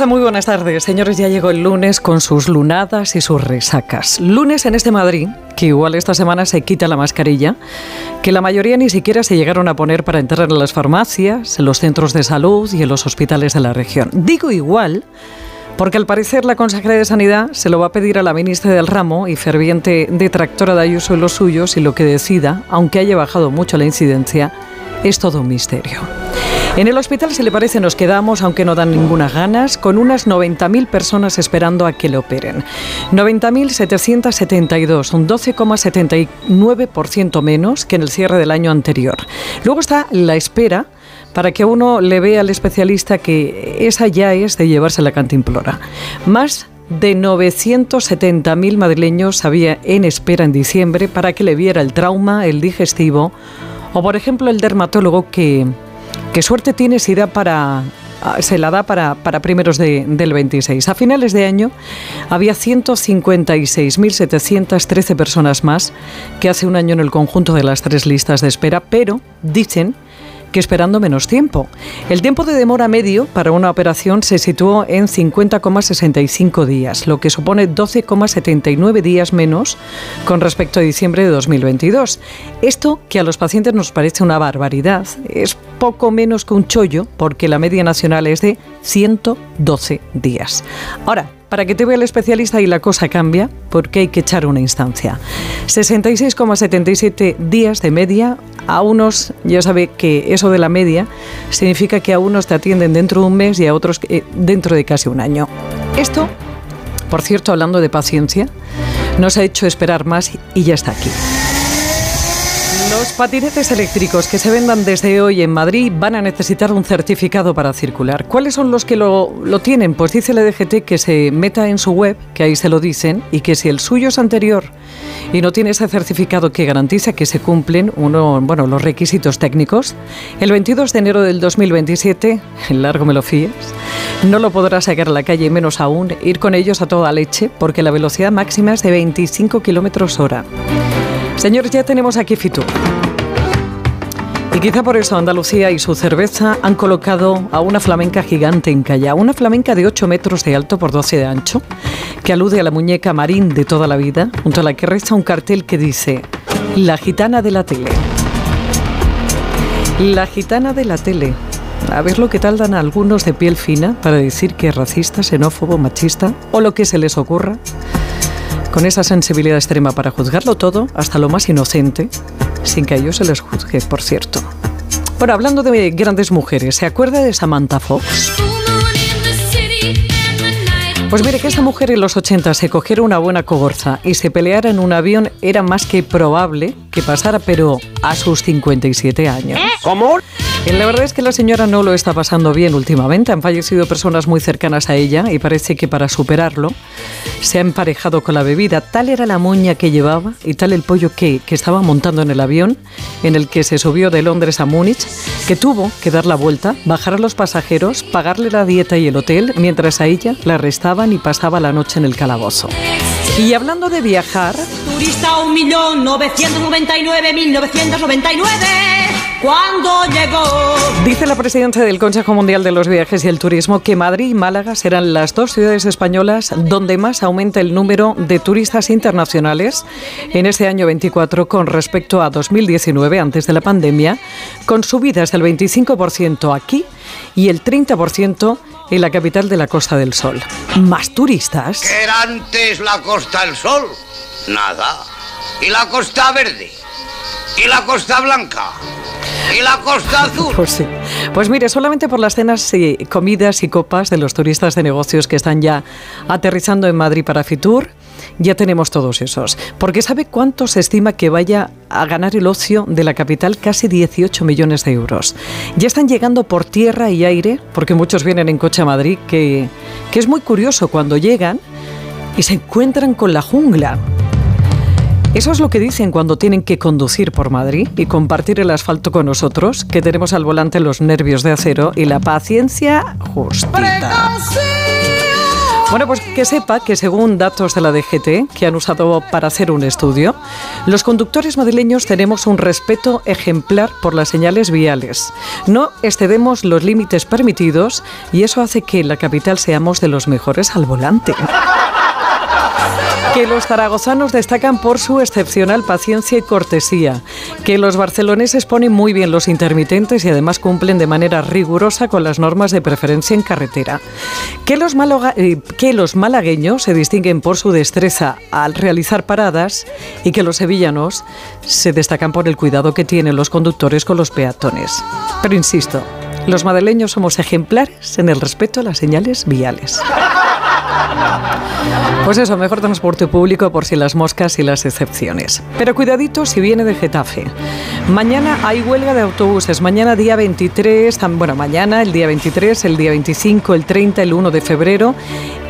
están? Muy buenas tardes. Señores, ya llegó el lunes con sus lunadas y sus resacas. Lunes en este Madrid, que igual esta semana se quita la mascarilla, que la mayoría ni siquiera se llegaron a poner para entrar en las farmacias, en los centros de salud y en los hospitales de la región. Digo igual porque al parecer la consejera de Sanidad se lo va a pedir a la ministra del ramo y ferviente detractora de Ayuso y los suyos y lo que decida, aunque haya bajado mucho la incidencia, es todo un misterio. En el hospital, si le parece, nos quedamos, aunque no dan ninguna ganas, con unas 90.000 personas esperando a que le operen. 90.772, un 12,79% menos que en el cierre del año anterior. Luego está la espera para que uno le vea al especialista que esa ya es de llevarse la cantimplora. Más de 970.000 madrileños había en espera en diciembre para que le viera el trauma, el digestivo o, por ejemplo, el dermatólogo que ¿Qué suerte tiene si da para ah, se la da para, para primeros de, del 26. A finales de año había 156.713 personas más que hace un año en el conjunto de las tres listas de espera, pero dicen que esperando menos tiempo. El tiempo de demora medio para una operación se situó en 50,65 días, lo que supone 12,79 días menos con respecto a diciembre de 2022. Esto, que a los pacientes nos parece una barbaridad, es poco menos que un chollo porque la media nacional es de 112 días. Ahora, para que te vea el especialista y la cosa cambia, porque hay que echar una instancia. 66,77 días de media. A unos, ya sabe que eso de la media significa que a unos te atienden dentro de un mes y a otros eh, dentro de casi un año. Esto, por cierto, hablando de paciencia, nos ha hecho esperar más y ya está aquí. Los patinetes eléctricos que se vendan desde hoy en Madrid van a necesitar un certificado para circular. ¿Cuáles son los que lo, tienen? Pues dice la DGT que se meta en su web, que ahí se lo dicen, y que si el suyo es anterior y no tiene ese certificado que garantiza que se cumplen uno, bueno, los requisitos técnicos, el 22 de enero del 2027, en largo me lo fíes, no lo podrá sacar a la calle, menos aún ir con ellos a toda leche, porque la velocidad máxima es de 25 kilómetros hora. Señores, ya tenemos aquí Fitur. Y quizá por eso Andalucía y su cerveza han colocado a una flamenca gigante en Calla, una flamenca de 8 metros de alto por 12 de ancho, que alude a la muñeca marín de toda la vida, junto a la que resta un cartel que dice La gitana de la tele. La gitana de la tele. A ver lo que tal dan algunos de piel fina para decir que es racista, xenófobo, machista o lo que se les ocurra con esa sensibilidad extrema para juzgarlo todo, hasta lo más inocente, sin que a ellos se les juzgue, por cierto. Bueno, hablando de grandes mujeres, ¿se acuerda de Samantha Fox? Pues mire que esta mujer en los 80 se cogiera una buena cogorza y se peleara en un avión era más que probable que pasara, pero a sus 57 años. ¿Cómo? La verdad es que la señora no lo está pasando bien últimamente. Han fallecido personas muy cercanas a ella y parece que para superarlo se ha emparejado con la bebida. Tal era la moña que llevaba y tal el pollo que, que estaba montando en el avión en el que se subió de Londres a Múnich, que tuvo que dar la vuelta, bajar a los pasajeros, pagarle la dieta y el hotel, mientras a ella la arrestaban y pasaba la noche en el calabozo. Y hablando de viajar... Turista 1.999.999 cuando llegó. Dice la presidenta del Consejo Mundial de los Viajes y el Turismo que Madrid y Málaga serán las dos ciudades españolas donde más aumenta el número de turistas internacionales en este año 24 con respecto a 2019, antes de la pandemia, con subidas del 25% aquí y el 30% en la capital de la Costa del Sol. ¿Más turistas? ¿Qué era antes la Costa del Sol? Nada. ¿Y la Costa Verde? ¿Y la Costa Blanca? ¿Y la Costa Azul? Pues. Pues mire, solamente por las cenas y comidas y copas de los turistas de negocios que están ya aterrizando en Madrid para Fitur, ya tenemos todos esos. Porque ¿sabe cuánto se estima que vaya a ganar el ocio de la capital? Casi 18 millones de euros. Ya están llegando por tierra y aire, porque muchos vienen en coche a Madrid, que es muy curioso cuando llegan y se encuentran con la jungla. Eso es lo que dicen cuando tienen que conducir por Madrid y compartir el asfalto con nosotros, que tenemos al volante los nervios de acero y la paciencia justita. Bueno, pues que sepa que según datos de la DGT que han usado para hacer un estudio, los conductores madrileños tenemos un respeto ejemplar por las señales viales. No excedemos los límites permitidos y eso hace que en la capital seamos de los mejores al volante que los zaragozanos destacan por su excepcional paciencia y cortesía, que los barceloneses ponen muy bien los intermitentes y además cumplen de manera rigurosa con las normas de preferencia en carretera, que los, eh, que los malagueños se distinguen por su destreza al realizar paradas y que los sevillanos se destacan por el cuidado que tienen los conductores con los peatones. Pero insisto, los madrileños somos ejemplares en el respeto a las señales viales. Pues eso, mejor transporte público por si las moscas y las excepciones. Pero cuidadito si viene de Getafe. Mañana hay huelga de autobuses. Mañana día 23, bueno, mañana el día 23, el día 25, el 30, el 1 de febrero.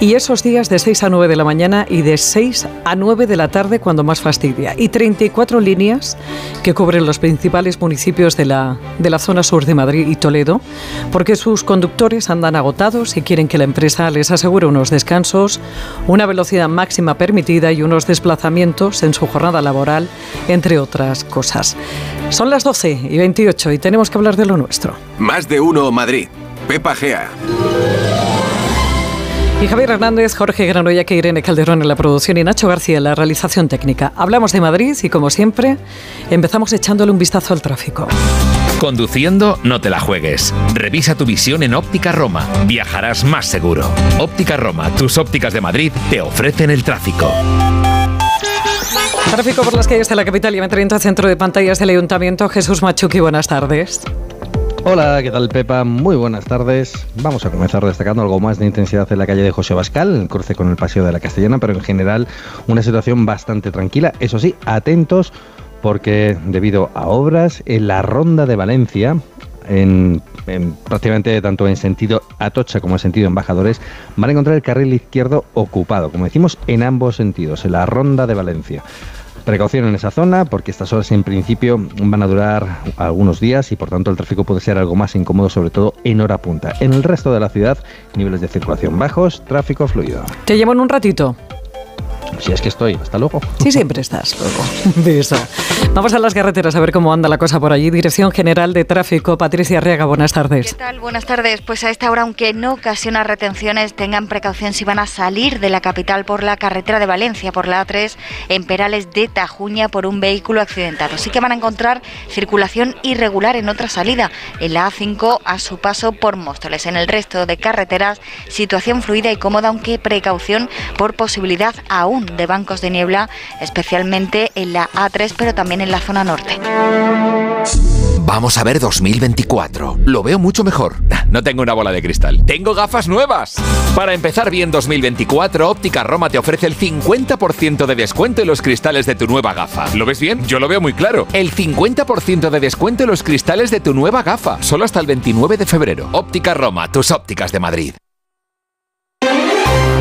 Y esos días de 6 a 9 de la mañana y de 6 a 9 de la tarde cuando más fastidia. Y 34 líneas que cubren los principales municipios de la, de la zona sur de Madrid y Toledo, porque sus conductores andan agotados y quieren que la empresa les asegure unos descansos, una velocidad máxima permitida y unos desplazamientos en su jornada laboral, entre otras cosas. Son las 12 y 28 y tenemos que hablar de lo nuestro. Más de uno Madrid. Pepa Gea. Y Javier Hernández, Jorge Granoya, que Irene Calderón en la producción y Nacho García en la realización técnica. Hablamos de Madrid y, como siempre, empezamos echándole un vistazo al tráfico. Conduciendo, no te la juegues. Revisa tu visión en Óptica Roma. Viajarás más seguro. Óptica Roma, tus ópticas de Madrid, te ofrecen el tráfico. Tráfico por las calles de la capital y M30, centro de pantallas del Ayuntamiento. Jesús Machuki, buenas tardes. Hola, ¿qué tal Pepa? Muy buenas tardes. Vamos a comenzar destacando algo más de intensidad en la calle de José Bascal, el cruce con el Paseo de la Castellana, pero en general una situación bastante tranquila. Eso sí, atentos porque debido a obras en la Ronda de Valencia, en, prácticamente tanto en sentido Atocha como en sentido Embajadores, van a encontrar el carril izquierdo ocupado, como decimos, en ambos sentidos, en la Ronda de Valencia. Precaución en esa zona porque estas horas en principio van a durar algunos días y por tanto el tráfico puede ser algo más incómodo, sobre todo en hora punta. En el resto de la ciudad, niveles de circulación bajos, tráfico fluido. Te llevo en un ratito. Si es que estoy, hasta luego. Sí, siempre estás, luego. eso. Vamos a las carreteras a ver cómo anda la cosa por allí. Dirección General de Tráfico, Patricia Arriaga, buenas tardes. ¿Qué tal? Buenas tardes. Pues a esta hora, aunque no ocasiona retenciones, tengan precaución si van a salir de la capital por la carretera de Valencia, por la A3, en Perales de Tajuña, por un vehículo accidentado. Sí que van a encontrar circulación irregular en otra salida, en la A5 a su paso por Móstoles. En el resto de carreteras, situación fluida y cómoda, aunque precaución por posibilidad aún de bancos de niebla, especialmente en la A3, pero también en la zona norte. Vamos a ver 2024. Lo veo mucho mejor. No tengo una bola de cristal. Tengo gafas nuevas. Para empezar bien 2024, Óptica Roma te ofrece el 50% de descuento en los cristales de tu nueva gafa. ¿Lo ves bien? Yo lo veo muy claro. El 50% de descuento en los cristales de tu nueva gafa. Solo hasta el 29 de febrero. Óptica Roma, tus ópticas de Madrid.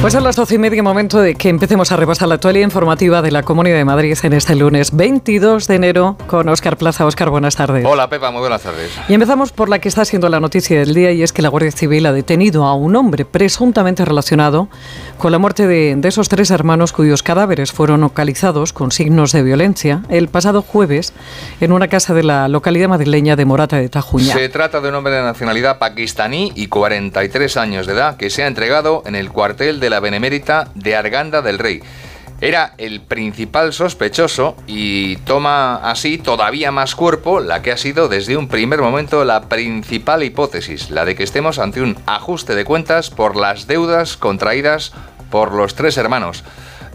Pues a las doce y media, momento de que empecemos a repasar la actualidad informativa de la Comunidad de Madrid en este lunes 22 de enero con Óscar Plaza. Óscar, buenas tardes. Hola, Pepa, muy buenas tardes. Y empezamos por la que está siendo la noticia del día y es que la Guardia Civil ha detenido a un hombre presuntamente relacionado con la muerte de, de esos tres hermanos cuyos cadáveres fueron localizados con signos de violencia el pasado jueves en una casa de la localidad madrileña de Morata de Tajuña. Se trata de un hombre de nacionalidad pakistaní y 43 años de edad que se ha entregado en el cuartel de la Benemérita de Arganda del Rey. Era el principal sospechoso y toma así todavía más cuerpo la que ha sido desde un primer momento la principal hipótesis, la de que estemos ante un ajuste de cuentas por las deudas contraídas por los tres hermanos.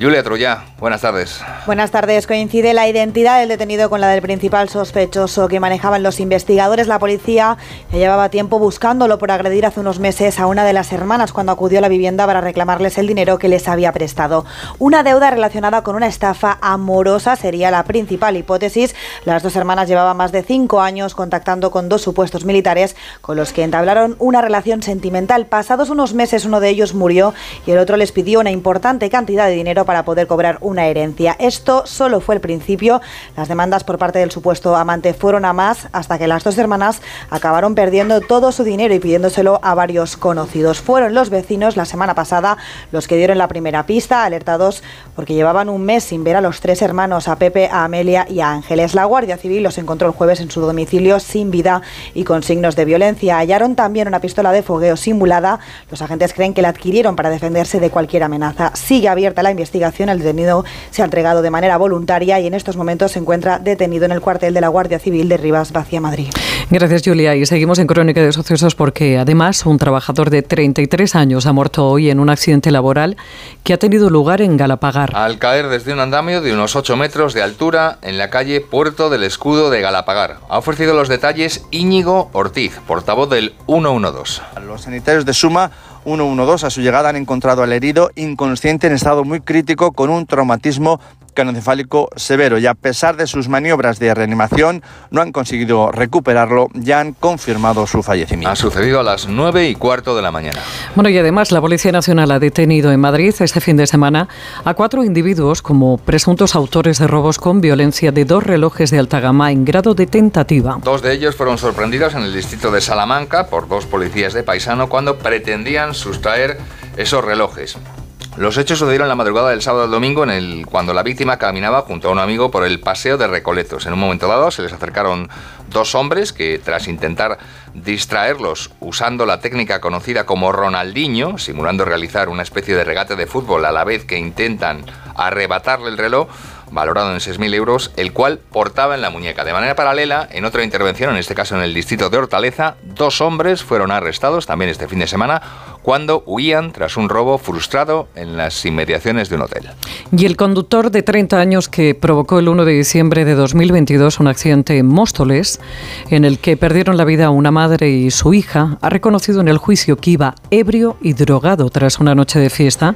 Julia Trulla, buenas tardes. Buenas tardes. Coincide la identidad del detenido con la del principal sospechoso que manejaban los investigadores. La policía llevaba tiempo buscándolo por agredir hace unos meses a una de las hermanas cuando acudió a la vivienda para reclamarles el dinero que les había prestado. Una deuda relacionada con una estafa amorosa sería la principal hipótesis. Las dos hermanas llevaban más de cinco años contactando con dos supuestos militares con los que entablaron una relación sentimental. Pasados unos meses uno de ellos murió y el otro les pidió una importante cantidad de dinero para poder cobrar una herencia. Esto solo fue el principio. Las demandas por parte del supuesto amante fueron a más hasta que las dos hermanas acabaron perdiendo todo su dinero y pidiéndoselo a varios conocidos. Fueron los vecinos la semana pasada los que dieron la primera pista, alertados porque llevaban un mes sin ver a los tres hermanos, a Pepe, a Amelia y a Ángeles. La Guardia Civil los encontró el jueves en su domicilio sin vida y con signos de violencia. Hallaron también una pistola de fogueo simulada. Los agentes creen que la adquirieron para defenderse de cualquier amenaza. Sigue abierta la investigación. El detenido se ha entregado de manera voluntaria y en estos momentos se encuentra detenido en el cuartel de la Guardia Civil de Rivas Vacía, Madrid. Gracias, Julia. Y seguimos en Crónica de Sucesos porque además un trabajador de 33 años ha muerto hoy en un accidente laboral que ha tenido lugar en Galapagar. Al caer desde un andamio de unos 8 metros de altura en la calle Puerto del Escudo de Galapagar. Ha ofrecido los detalles Íñigo Ortiz, portavoz del 112. Los sanitarios de Suma 112 a su llegada han encontrado al herido inconsciente en estado muy crítico con un traumatismo canoencefálico severo y a pesar de sus maniobras de reanimación no han conseguido recuperarlo, ya han confirmado su fallecimiento. Ha sucedido a las 9 y cuarto de la mañana. Bueno, y además la Policía Nacional ha detenido en Madrid este fin de semana a cuatro individuos como presuntos autores de robos con violencia de dos relojes de alta gama en grado de tentativa. Dos de ellos fueron sorprendidos en el distrito de Salamanca por dos policías de paisano cuando pretendían sustraer esos relojes. Los hechos sucedieron la madrugada del sábado al domingo en el, cuando la víctima caminaba junto a un amigo por el paseo de Recoletos. En un momento dado se les acercaron dos hombres que tras intentar distraerlos usando la técnica conocida como Ronaldinho, simulando realizar una especie de regate de fútbol a la vez que intentan arrebatarle el reloj, valorado en 6.000 euros, el cual portaba en la muñeca. De manera paralela, en otra intervención, en este caso en el distrito de Hortaleza, dos hombres fueron arrestados también este fin de semana cuando huían tras un robo frustrado en las inmediaciones de un hotel. Y el conductor de 30 años que provocó el 1 de diciembre de 2022 un accidente en Móstoles, en el que perdieron la vida una madre y su hija, ha reconocido en el juicio que iba ebrio y drogado tras una noche de fiesta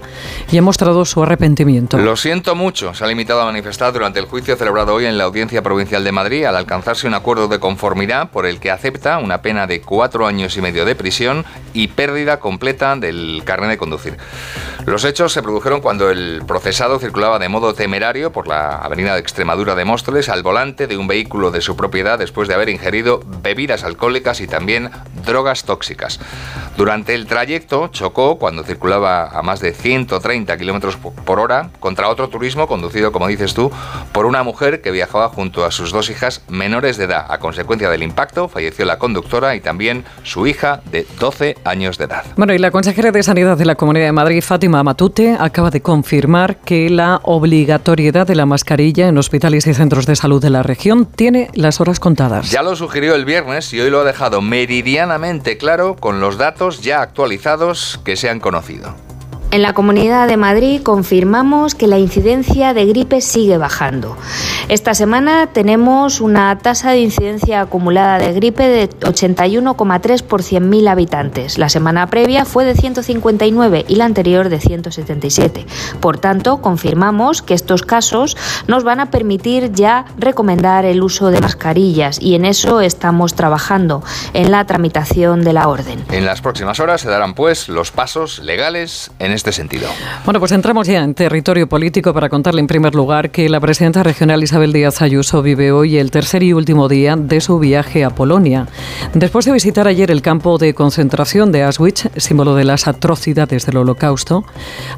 y ha mostrado su arrepentimiento. Lo siento mucho, se ha limitado a manifestar durante el juicio celebrado hoy en la Audiencia Provincial de Madrid al alcanzarse un acuerdo de conformidad por el que acepta una pena de cuatro años y medio de prisión y pérdida completa del carnet de conducir. Los hechos se produjeron cuando el procesado circulaba de modo temerario por la avenida de Extremadura de Móstoles al volante de un vehículo de su propiedad después de haber ingerido bebidas alcohólicas y también drogas tóxicas. Durante el trayecto chocó cuando circulaba a más de 130 kilómetros por hora contra otro turismo conducido, como dices tú, por una mujer que viajaba junto a sus dos hijas menores de edad. A consecuencia del impacto falleció la conductora y también su hija de 12 años de edad. Bueno, y la consejera de Sanidad de la Comunidad de Madrid, Fátima Matute, acaba de confirmar que la obligatoriedad de la mascarilla en hospitales y centros de salud de la región tiene las horas contadas. Ya lo sugirió el viernes y hoy lo ha dejado meridianamente claro con los datos ya actualizados que se han conocido. En la Comunidad de Madrid confirmamos que la incidencia de gripe sigue bajando. Esta semana tenemos una tasa de incidencia acumulada de gripe de 81,3 por 100.000 habitantes. La semana previa fue de 159 y la anterior de 177. Por tanto, confirmamos que estos casos nos van a permitir ya recomendar el uso de mascarillas y en eso estamos trabajando en la tramitación de la orden. En las próximas horas se darán pues los pasos legales en este sentido. Bueno, pues entramos ya en territorio político para contarle en primer lugar que la presidenta regional Isabel Díaz Ayuso vive hoy el tercer y último día de su viaje a Polonia. Después de visitar ayer el campo de concentración de Auschwitz, símbolo de las atrocidades del Holocausto,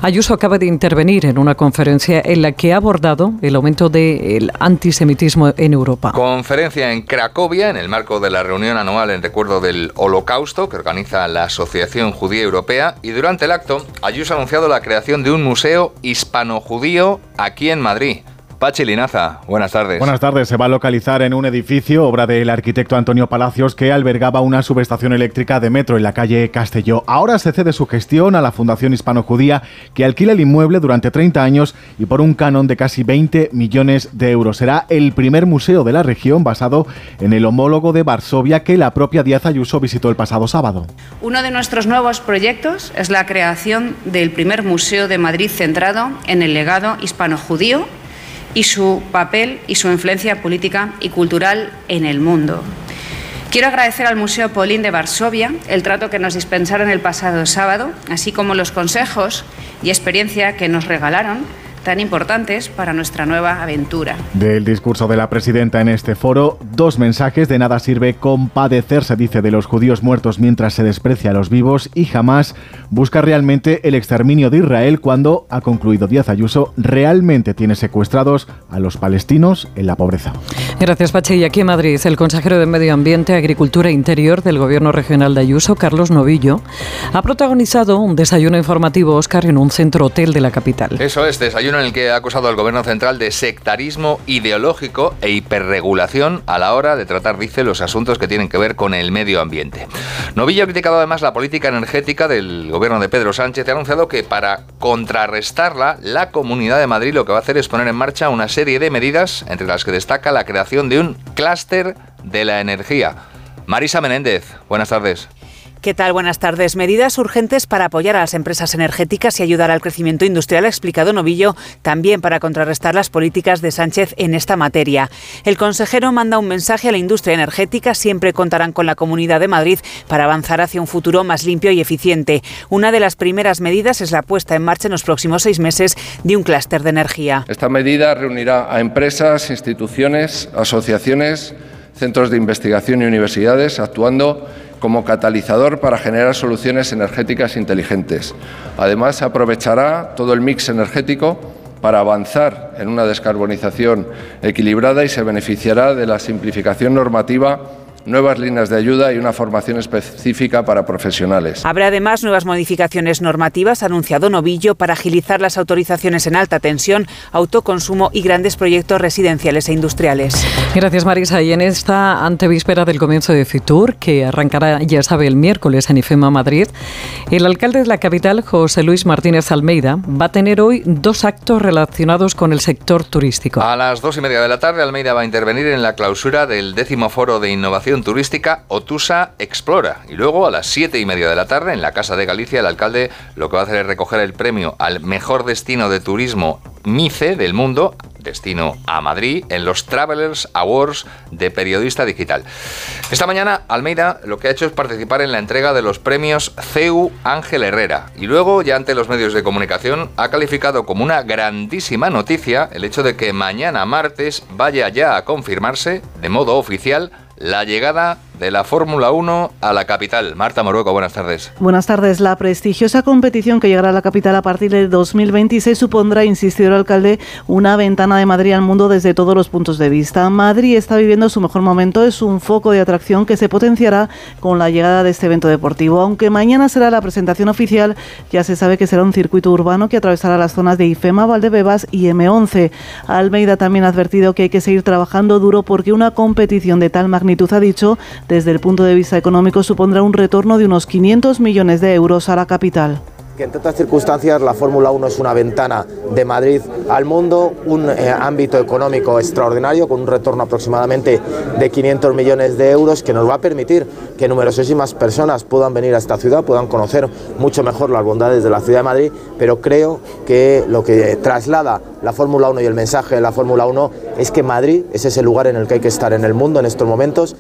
Ayuso acaba de intervenir en una conferencia en la que ha abordado el aumento del antisemitismo en Europa. Conferencia en Cracovia en el marco de la reunión anual en recuerdo del Holocausto que organiza la Asociación Judía Europea y durante el acto Ayuso anunciado la creación de un museo hispano-judío aquí en Madrid. Pachi Linaza, buenas tardes. Buenas tardes. Se va a localizar en un edificio, obra del arquitecto Antonio Palacios, que albergaba una subestación eléctrica de metro en la calle Castelló. Ahora se cede su gestión a la Fundación Hispano-Judía, que alquila el inmueble durante 30 años y por un canon de casi 20 millones de euros. Será el primer museo de la región basado en el homólogo de Varsovia que la propia Díaz Ayuso visitó el pasado sábado. Uno de nuestros nuevos proyectos es la creación del primer museo de Madrid centrado en el legado hispano-judío y su papel y su influencia política y cultural en el mundo. Quiero agradecer al Museo Polín de Varsovia el trato que nos dispensaron el pasado sábado, así como los consejos y experiencia que nos regalaron tan importantes para nuestra nueva aventura. Del discurso de la presidenta en este foro, dos mensajes. De nada sirve compadecerse, dice, de los judíos muertos mientras se desprecia a los vivos y jamás busca realmente el exterminio de Israel cuando, ha concluido Díaz Ayuso, realmente tiene secuestrados a los palestinos en la pobreza. Gracias, Pache. Y aquí en Madrid, el consejero de Medio Ambiente, Agricultura e Interior del Gobierno Regional de Ayuso, Carlos Novillo, ha protagonizado un desayuno informativo Oscar en un centro hotel de la capital. Eso es, desayuno en el que ha acusado al Gobierno central de sectarismo ideológico e hiperregulación a la hora de tratar, dice, los asuntos que tienen que ver con el medio ambiente. Novillo ha criticado además la política energética del Gobierno de Pedro Sánchez y ha anunciado que para contrarrestarla, la Comunidad de Madrid lo que va a hacer es poner en marcha una serie de medidas, entre las que destaca la creación de un clúster de la energía. Marisa Menéndez, buenas tardes. ¿Qué tal? Buenas tardes. Medidas urgentes para apoyar a las empresas energéticas y ayudar al crecimiento industrial, explicado Novillo, también para contrarrestar las políticas de Sánchez en esta materia. El consejero manda un mensaje a la industria energética, siempre contarán con la Comunidad de Madrid para avanzar hacia un futuro más limpio y eficiente. Una de las primeras medidas es la puesta en marcha en los próximos seis meses de un clúster de energía. Esta medida reunirá a empresas, instituciones, asociaciones, centros de investigación y universidades, actuando como catalizador para generar soluciones energéticas inteligentes. Además, aprovechará todo el mix energético para avanzar en una descarbonización equilibrada y se beneficiará de la simplificación normativa nuevas líneas de ayuda y una formación específica para profesionales. Habrá además nuevas modificaciones normativas, anunciado Novillo, para agilizar las autorizaciones en alta tensión, autoconsumo y grandes proyectos residenciales e industriales. Gracias, Marisa. Y en esta antevíspera del comienzo de Fitur, que arrancará, ya sabe, el miércoles en IFEMA Madrid, el alcalde de la capital, José Luis Martínez Almeida, va a tener hoy dos actos relacionados con el sector turístico. A las dos y media de la tarde, Almeida va a intervenir en la clausura del décimo foro de innovación turística Otusa Explora. Y luego a las siete y media de la tarde, en la Casa de Galicia, el alcalde lo que va a hacer es recoger el premio al mejor destino de turismo MICE del mundo, destino a Madrid, en los Travelers Awards de Periodista Digital. Esta mañana, Almeida lo que ha hecho es participar en la entrega de los premios CEU Ángel Herrera. Y luego, ya ante los medios de comunicación, ha calificado como una grandísima noticia el hecho de que mañana martes vaya ya a confirmarse, de modo oficial, la llegada de la Fórmula 1 a la capital. Marta Morueco, buenas tardes. Buenas tardes. La prestigiosa competición que llegará a la capital a partir de 2026 supondrá, insistió el alcalde, una ventana de Madrid al mundo desde todos los puntos de vista. Madrid está viviendo su mejor momento, es un foco de atracción que se potenciará con la llegada de este evento deportivo. Aunque mañana será la presentación oficial, ya se sabe que será un circuito urbano que atravesará las zonas de IFEMA, Valdebebas y M11. Almeida también ha advertido que hay que seguir trabajando duro porque una competición de tal magnitud, ha dicho, desde el punto de vista económico supondrá un retorno de unos 500 millones de euros a la capital. Que entre otras circunstancias la Fórmula 1 es una ventana de Madrid al mundo, un eh, ámbito económico extraordinario con un retorno aproximadamente de 500 millones de euros que nos va a permitir que numerosísimas personas puedan venir a esta ciudad, puedan conocer mucho mejor las bondades de la ciudad de Madrid, pero creo que lo que traslada la Fórmula 1 y el mensaje de la Fórmula 1 es que Madrid es ese lugar en el que hay que estar en el mundo en estos momentos.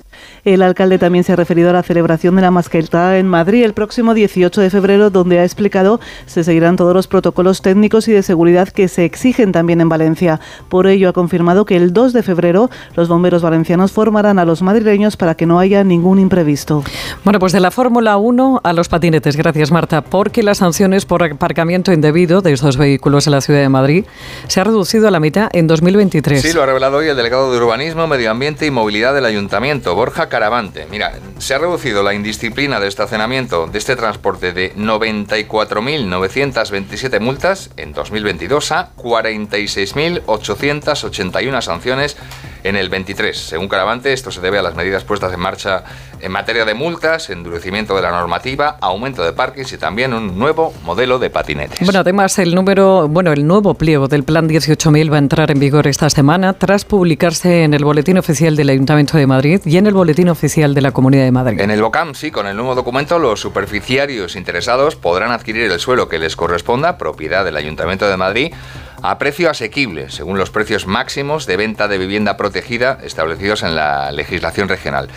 El alcalde también se ha referido a la celebración de la masqueta en Madrid el próximo 18 de febrero, donde ha explicado se seguirán todos los protocolos técnicos y de seguridad que se exigen también en Valencia. Por ello ha confirmado que el 2 de febrero los bomberos valencianos formarán a los madrileños para que no haya ningún imprevisto. Bueno, pues de la Fórmula 1 a los patinetes. Gracias, Marta. Porque las sanciones por aparcamiento indebido de estos vehículos en la ciudad de Madrid se ha reducido a la mitad en 2023. Sí, lo ha revelado hoy el delegado de Urbanismo, Medio Ambiente y Movilidad del Ayuntamiento, Borja Caravante. Mira, se ha reducido la indisciplina de estacionamiento de este transporte de 94.927 multas en 2022 a 46.881 sanciones en el 23. Según Caravante, esto se debe a las medidas puestas en marcha en materia de multas, endurecimiento de la normativa, aumento de parques y también un nuevo modelo de patinetes. Bueno, además el número, bueno, el nuevo pliego del Plan 18.000 va a entrar en vigor esta semana tras publicarse en el Boletín Oficial del Ayuntamiento de Madrid y en el Boletín Oficial de la Comunidad de Madrid. En el BOCAM, sí, con el nuevo documento los superficiarios interesados podrán adquirir el suelo que les corresponda, propiedad del Ayuntamiento de Madrid, a precio asequible, según los precios máximos de venta de vivienda protegida establecidos en la legislación regional.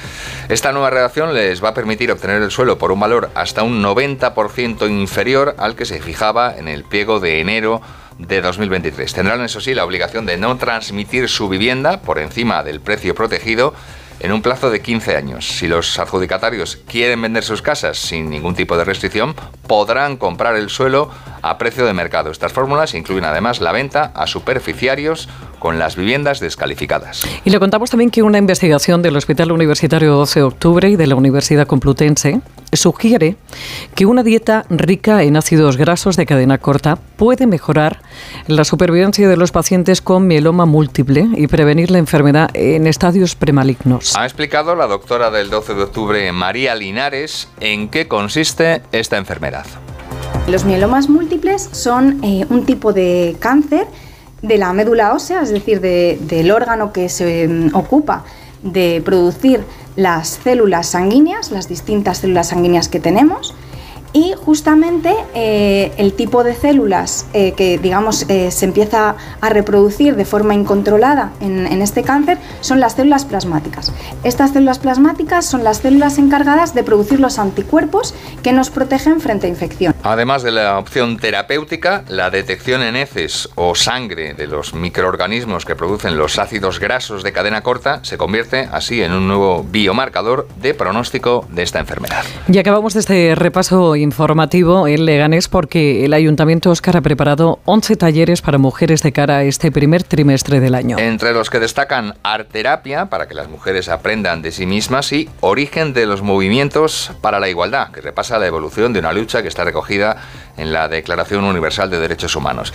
Esta nueva redacción les va a permitir obtener el suelo por un valor hasta un 90% inferior al que se fijaba en el pliego de enero de 2023. Tendrán, eso sí, la obligación de no transmitir su vivienda por encima del precio protegido en un plazo de 15 años. Si los adjudicatarios quieren vender sus casas sin ningún tipo de restricción, podrán comprar el suelo a precio de mercado. Estas fórmulas incluyen además la venta a superficiarios con las viviendas descalificadas. Y le contamos también que una investigación del Hospital Universitario 12 de Octubre y de la Universidad Complutense sugiere que una dieta rica en ácidos grasos de cadena corta puede mejorar la supervivencia de los pacientes con mieloma múltiple y prevenir la enfermedad en estadios premalignos. Ha explicado la doctora del 12 de octubre, María Linares, en qué consiste esta enfermedad. Los mielomas múltiples son eh, un tipo de cáncer de la médula ósea, es decir, del órgano que se mm, ocupa de producir las células sanguíneas, las distintas células sanguíneas que tenemos, y justamente eh, el tipo de células eh, que digamos eh, se empieza a reproducir de forma incontrolada en, en, este cáncer son las células plasmáticas. Estas células plasmáticas son las células encargadas de producir los anticuerpos que nos protegen frente a infección. Además de la opción terapéutica, la detección en heces o sangre de los microorganismos que producen los ácidos grasos de cadena corta se convierte así en un nuevo biomarcador de pronóstico de esta enfermedad. Y acabamos de este repaso informativo en Leganés porque el Ayuntamiento Oscar ha preparado 11 talleres para mujeres de cara a este primer trimestre del año. Entre los que destacan arterapia, para que las mujeres aprendan de sí mismas, y origen de los movimientos para la igualdad, que repasa la evolución de una lucha que está recogida en la Declaración Universal de Derechos Humanos.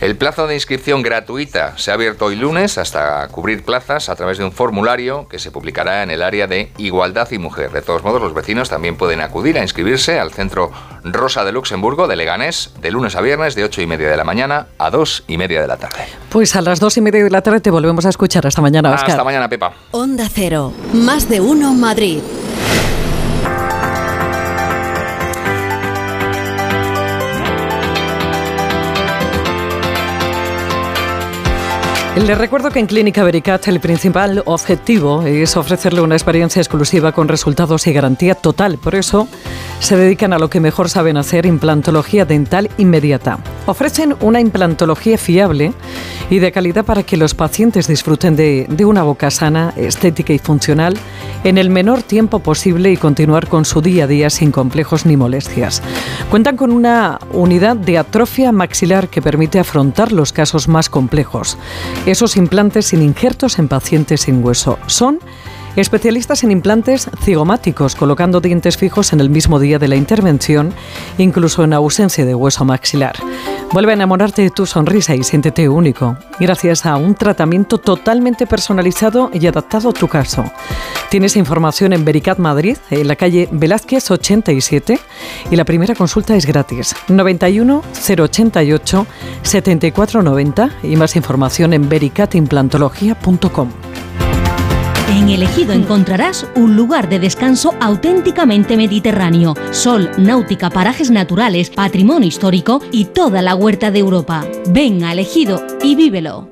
El plazo de inscripción gratuita se ha abierto hoy lunes hasta cubrir plazas a través de un formulario que se publicará en el área de Igualdad y Mujer. De todos modos, los vecinos también pueden acudir a inscribirse al Centro Rosa de Luxemburgo de Leganés de lunes a viernes de 8 y media de la mañana a 2 y media de la tarde. Pues a las 2 y media de la tarde te volvemos a escuchar. Hasta mañana, Oscar. Hasta mañana, Pepa. Onda Cero. Más de uno Madrid. Les recuerdo que en Clínica Vericat el principal objetivo es ofrecerle una experiencia exclusiva con resultados y garantía total. Por eso se dedican a lo que mejor saben hacer, implantología dental inmediata. Ofrecen una implantología fiable y de calidad para que los pacientes disfruten de, una boca sana, estética y funcional en el menor tiempo posible y continuar con su día a día sin complejos ni molestias. Cuentan con una unidad de atrofia maxilar que permite afrontar los casos más complejos esos implantes sin injertos en pacientes sin hueso. Son especialistas en implantes cigomáticos, colocando dientes fijos en el mismo día de la intervención, incluso en ausencia de hueso maxilar. Vuelve a enamorarte de tu sonrisa y siéntete único, gracias a un tratamiento totalmente personalizado y adaptado a tu caso. Tienes información en Vericat Madrid, en la calle Velázquez 87, y la primera consulta es gratis. 91 088 7490 y más información en vericatimplantología.com. En Elegido encontrarás un lugar de descanso auténticamente mediterráneo, sol, náutica, parajes naturales, patrimonio histórico y toda la huerta de Europa. Ven a Elegido y vívelo.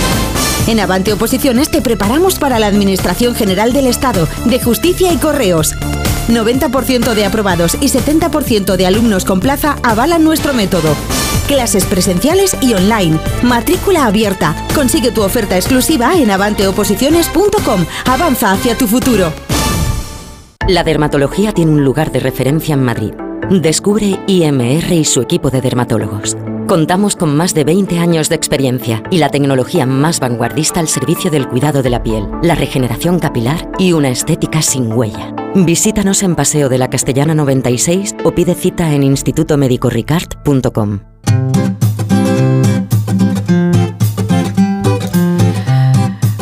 En Avante Oposiciones te preparamos para la Administración General del Estado, de Justicia y Correos. 90% de aprobados y 70% de alumnos con plaza avalan nuestro método. Clases presenciales y online. Matrícula abierta. Consigue tu oferta exclusiva en avanteoposiciones.com. Avanza hacia tu futuro. La dermatología tiene un lugar de referencia en Madrid. Descubre IMR y su equipo de dermatólogos. Contamos con más de 20 años de experiencia y la tecnología más vanguardista al servicio del cuidado de la piel, la regeneración capilar y una estética sin huella. Visítanos en Paseo de la Castellana 96 o pide cita en institutomedicoricard.com.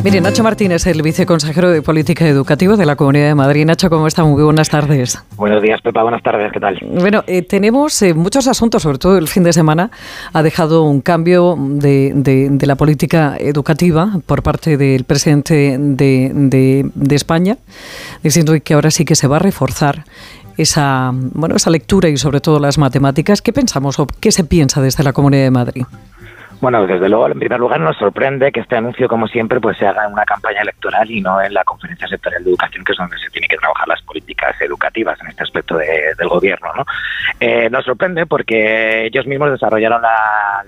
Mire, Nacho Martínez, el viceconsejero de Política Educativa de la Comunidad de Madrid. Nacho, ¿cómo está? Muy buenas tardes. Buenos días, Pepa. Buenas tardes. ¿Qué tal? Bueno, eh, tenemos eh, muchos asuntos, sobre todo el fin de semana. Ha dejado un cambio de, de, la política educativa por parte del presidente de, de España, diciendo que ahora sí que se va a reforzar esa, bueno, esa lectura y sobre todo las matemáticas. ¿Qué pensamos o qué se piensa desde la Comunidad de Madrid? Bueno, desde luego, en primer lugar, nos sorprende que este anuncio, como siempre, pues se haga en una campaña electoral y no en la Conferencia Sectorial de Educación, que es donde se tiene que trabajar las políticas educativas en este aspecto del gobierno. ¿no? Eh, nos sorprende porque ellos mismos desarrollaron la,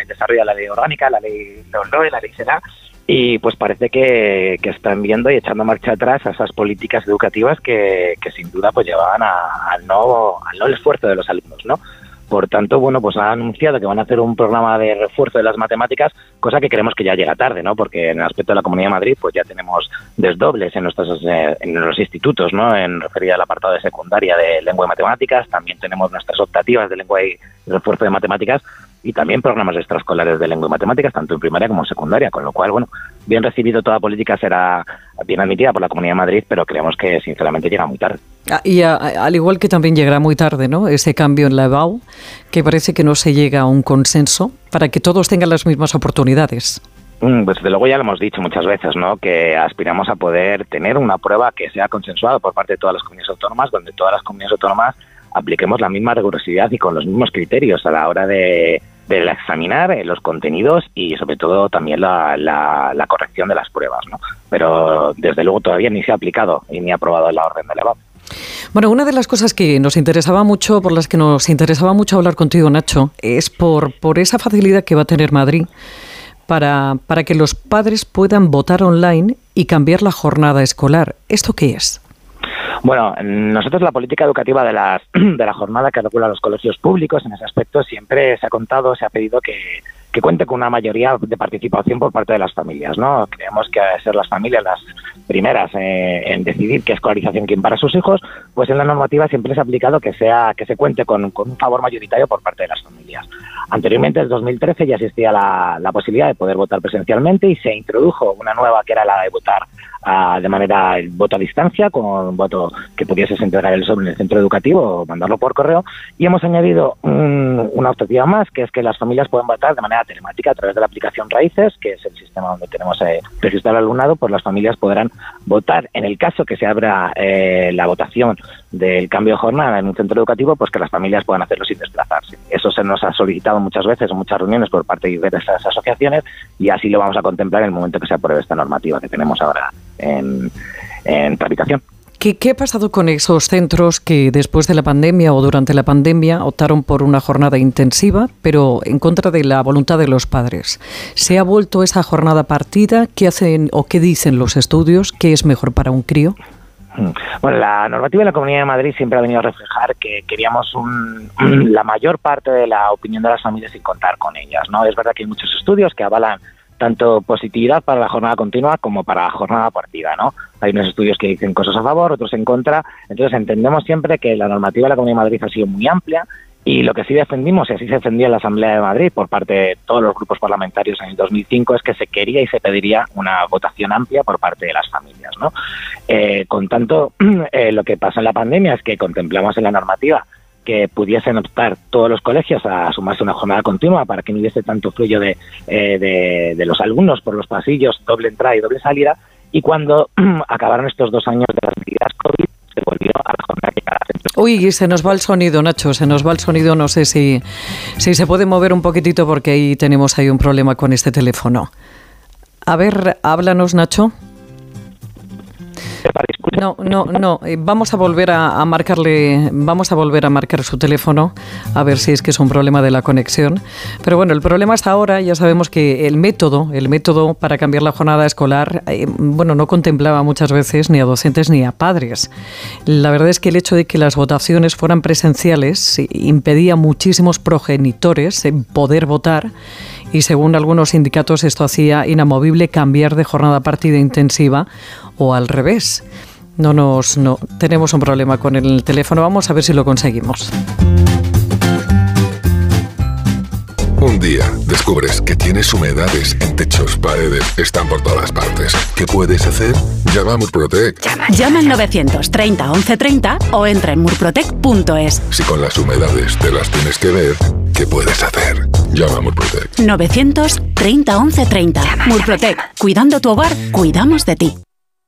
el desarrollo de la ley orgánica, la ley LOE, la ley SEDA, y pues parece que, están viendo y echando marcha atrás a esas políticas educativas que, sin duda pues llevaban al no al no esfuerzo de los alumnos, ¿no? Por tanto, bueno, pues ha anunciado que van a hacer un programa de refuerzo de las matemáticas, cosa que creemos que ya llega tarde, ¿no? Porque en el aspecto de la Comunidad de Madrid, pues ya tenemos desdobles en nuestros eh, en los institutos, ¿no? En referida al apartado de secundaria de lengua y matemáticas, también tenemos nuestras optativas de lengua y refuerzo de matemáticas, y también programas extraescolares de lengua y matemáticas, tanto en primaria como en secundaria, con lo cual, bueno, bien recibido toda política será bien admitida por la Comunidad de Madrid, pero creemos que sinceramente llega muy tarde. Ah, y al igual que también llegará muy tarde, ¿no? Ese cambio en la EBAU, que parece que no se llega a un consenso para que todos tengan las mismas oportunidades. Mm, pues desde luego ya lo hemos dicho muchas veces, ¿no? Que aspiramos a poder tener una prueba que sea consensuada por parte de todas las comunidades autónomas, donde todas las comunidades autónomas apliquemos la misma rigurosidad y con los mismos criterios a la hora de, de examinar eh, los contenidos y sobre todo también la, la, corrección de las pruebas, ¿no? Pero desde luego todavía ni se ha aplicado y ni ha aprobado la orden de la Bueno, una de las cosas que nos interesaba mucho, por las que nos interesaba mucho hablar contigo, Nacho, es por, esa facilidad que va a tener Madrid para que los padres puedan votar online y cambiar la jornada escolar. ¿Esto qué es? Bueno, nosotros la política educativa de, las, de la jornada que regula los colegios públicos en ese aspecto siempre se ha contado, se ha pedido que, que cuente con una mayoría de participación por parte de las familias. ¿no? Creemos que ser las familias las primeras eh, en decidir qué escolarización quieren para sus hijos, pues en la normativa siempre se ha aplicado que sea que se cuente con, con un favor mayoritario por parte de las familias. Anteriormente, en 2013, ya existía la, la posibilidad de poder votar presencialmente y se introdujo una nueva que era la de votar de manera voto a distancia, con un voto que pudieses entregar el sobre en el centro educativo o mandarlo por correo. Y hemos añadido una optativa más, que es que las familias pueden votar de manera telemática a través de la aplicación Raíces, que es el sistema donde tenemos eh, registrado al alumnado, pues las familias podrán votar en el caso que se abra eh, la votación del cambio de jornada en un centro educativo, pues que las familias puedan hacerlo sin desplazarse. Eso se nos ha solicitado muchas veces en muchas reuniones por parte de esas asociaciones y así lo vamos a contemplar en el momento que se apruebe esta normativa que tenemos ahora en, en tramitación. ¿Qué, ¿Qué, ha pasado con esos centros que después de la pandemia o durante la pandemia optaron por una jornada intensiva, pero en contra de la voluntad de los padres? ¿Se ha vuelto esa jornada partida? ¿Qué hacen o qué dicen los estudios? ¿Qué es mejor para un crío? Mm. Bueno, la normativa de la Comunidad de Madrid siempre ha venido a reflejar que queríamos la mayor parte de la opinión de las familias sin contar con ellas. ¿no? Es verdad que hay muchos estudios que avalan tanto positividad para la jornada continua como para la jornada partida, ¿no? Hay unos estudios que dicen cosas a favor, otros en contra. Entonces entendemos siempre que la normativa de la Comunidad de Madrid ha sido muy amplia y lo que sí defendimos, y así se defendió en la Asamblea de Madrid por parte de todos los grupos parlamentarios en el 2005, es que se quería y se pediría una votación amplia por parte de las familias. ¿no? Eh, con tanto, eh, lo que pasa en la pandemia es que contemplamos en la normativa que pudiesen optar todos los colegios a sumarse una jornada continua para que no hubiese tanto fluyo de, eh, de, los alumnos por los pasillos, doble entrada y doble salida. Y cuando acabaron estos dos años de las medidas COVID, volvió a Uy, se nos va el sonido, Nacho, se nos va el sonido. No sé si, si se puede mover un poquitito porque ahí tenemos ahí un problema con este teléfono. A ver, háblanos, Nacho. No, no, no. Eh, vamos a volver a, marcarle, vamos a volver a marcar su teléfono a ver si es que es un problema de la conexión. Pero bueno, el problema es ahora, ya sabemos que el método, el método para cambiar la jornada escolar, eh, bueno, no contemplaba muchas veces ni a docentes ni a padres. La verdad es que el hecho de que las votaciones fueran presenciales impedía a muchísimos progenitores poder votar y según algunos sindicatos esto hacía inamovible cambiar de jornada partida intensiva o al revés. No nos no tenemos un problema con el teléfono, vamos a ver si lo conseguimos. Un día descubres que tienes humedades en techos, paredes, están por todas partes. ¿Qué puedes hacer? Llama a Murprotec. Llama al 930 1130 o entra en murprotec.es. Si con las humedades te las tienes que ver, ¿qué puedes hacer? Llama a Murprotec. 930 1130. Murprotec. Cuidando tu hogar, cuidamos de ti.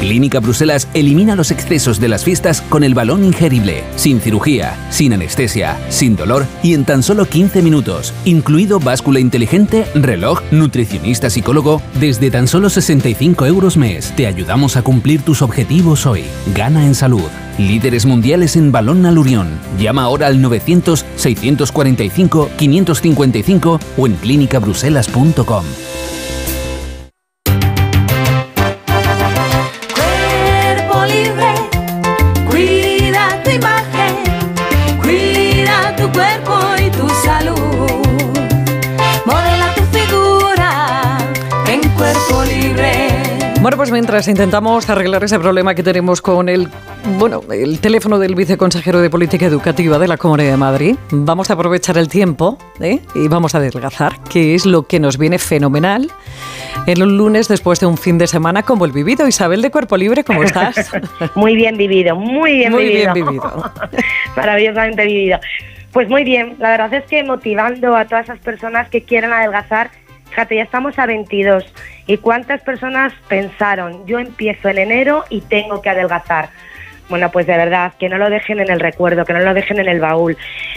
Clínica Bruselas elimina los excesos de las fiestas con el balón ingerible, sin cirugía, sin anestesia, sin dolor y en tan solo 15 minutos, incluido báscula inteligente, reloj, nutricionista psicólogo, desde tan solo 65 euros mes. Te ayudamos a cumplir tus objetivos hoy. Gana en salud. Líderes mundiales en balón alurión. Llama ahora al 900-645-555 o en clínicabruselas.com. mientras intentamos arreglar ese problema que tenemos con el, bueno, el teléfono del viceconsejero de Política Educativa de la Comunidad de Madrid, vamos a aprovechar el tiempo ¿eh? y vamos a adelgazar, que es lo que nos viene fenomenal en un lunes después de un fin de semana como el vivido. Isabel de Cuerpo Libre, ¿cómo estás? Muy bien vivido, muy bien Muy vivido. bien vivido. Maravillosamente vivido. Pues muy bien, la verdad es que motivando a todas esas personas que quieren adelgazar, fíjate, ya estamos a 22. ¿Y cuántas personas pensaron, yo empiezo en enero y tengo que adelgazar? Bueno, pues de verdad, que no lo dejen en el recuerdo, que no lo dejen en el baúl.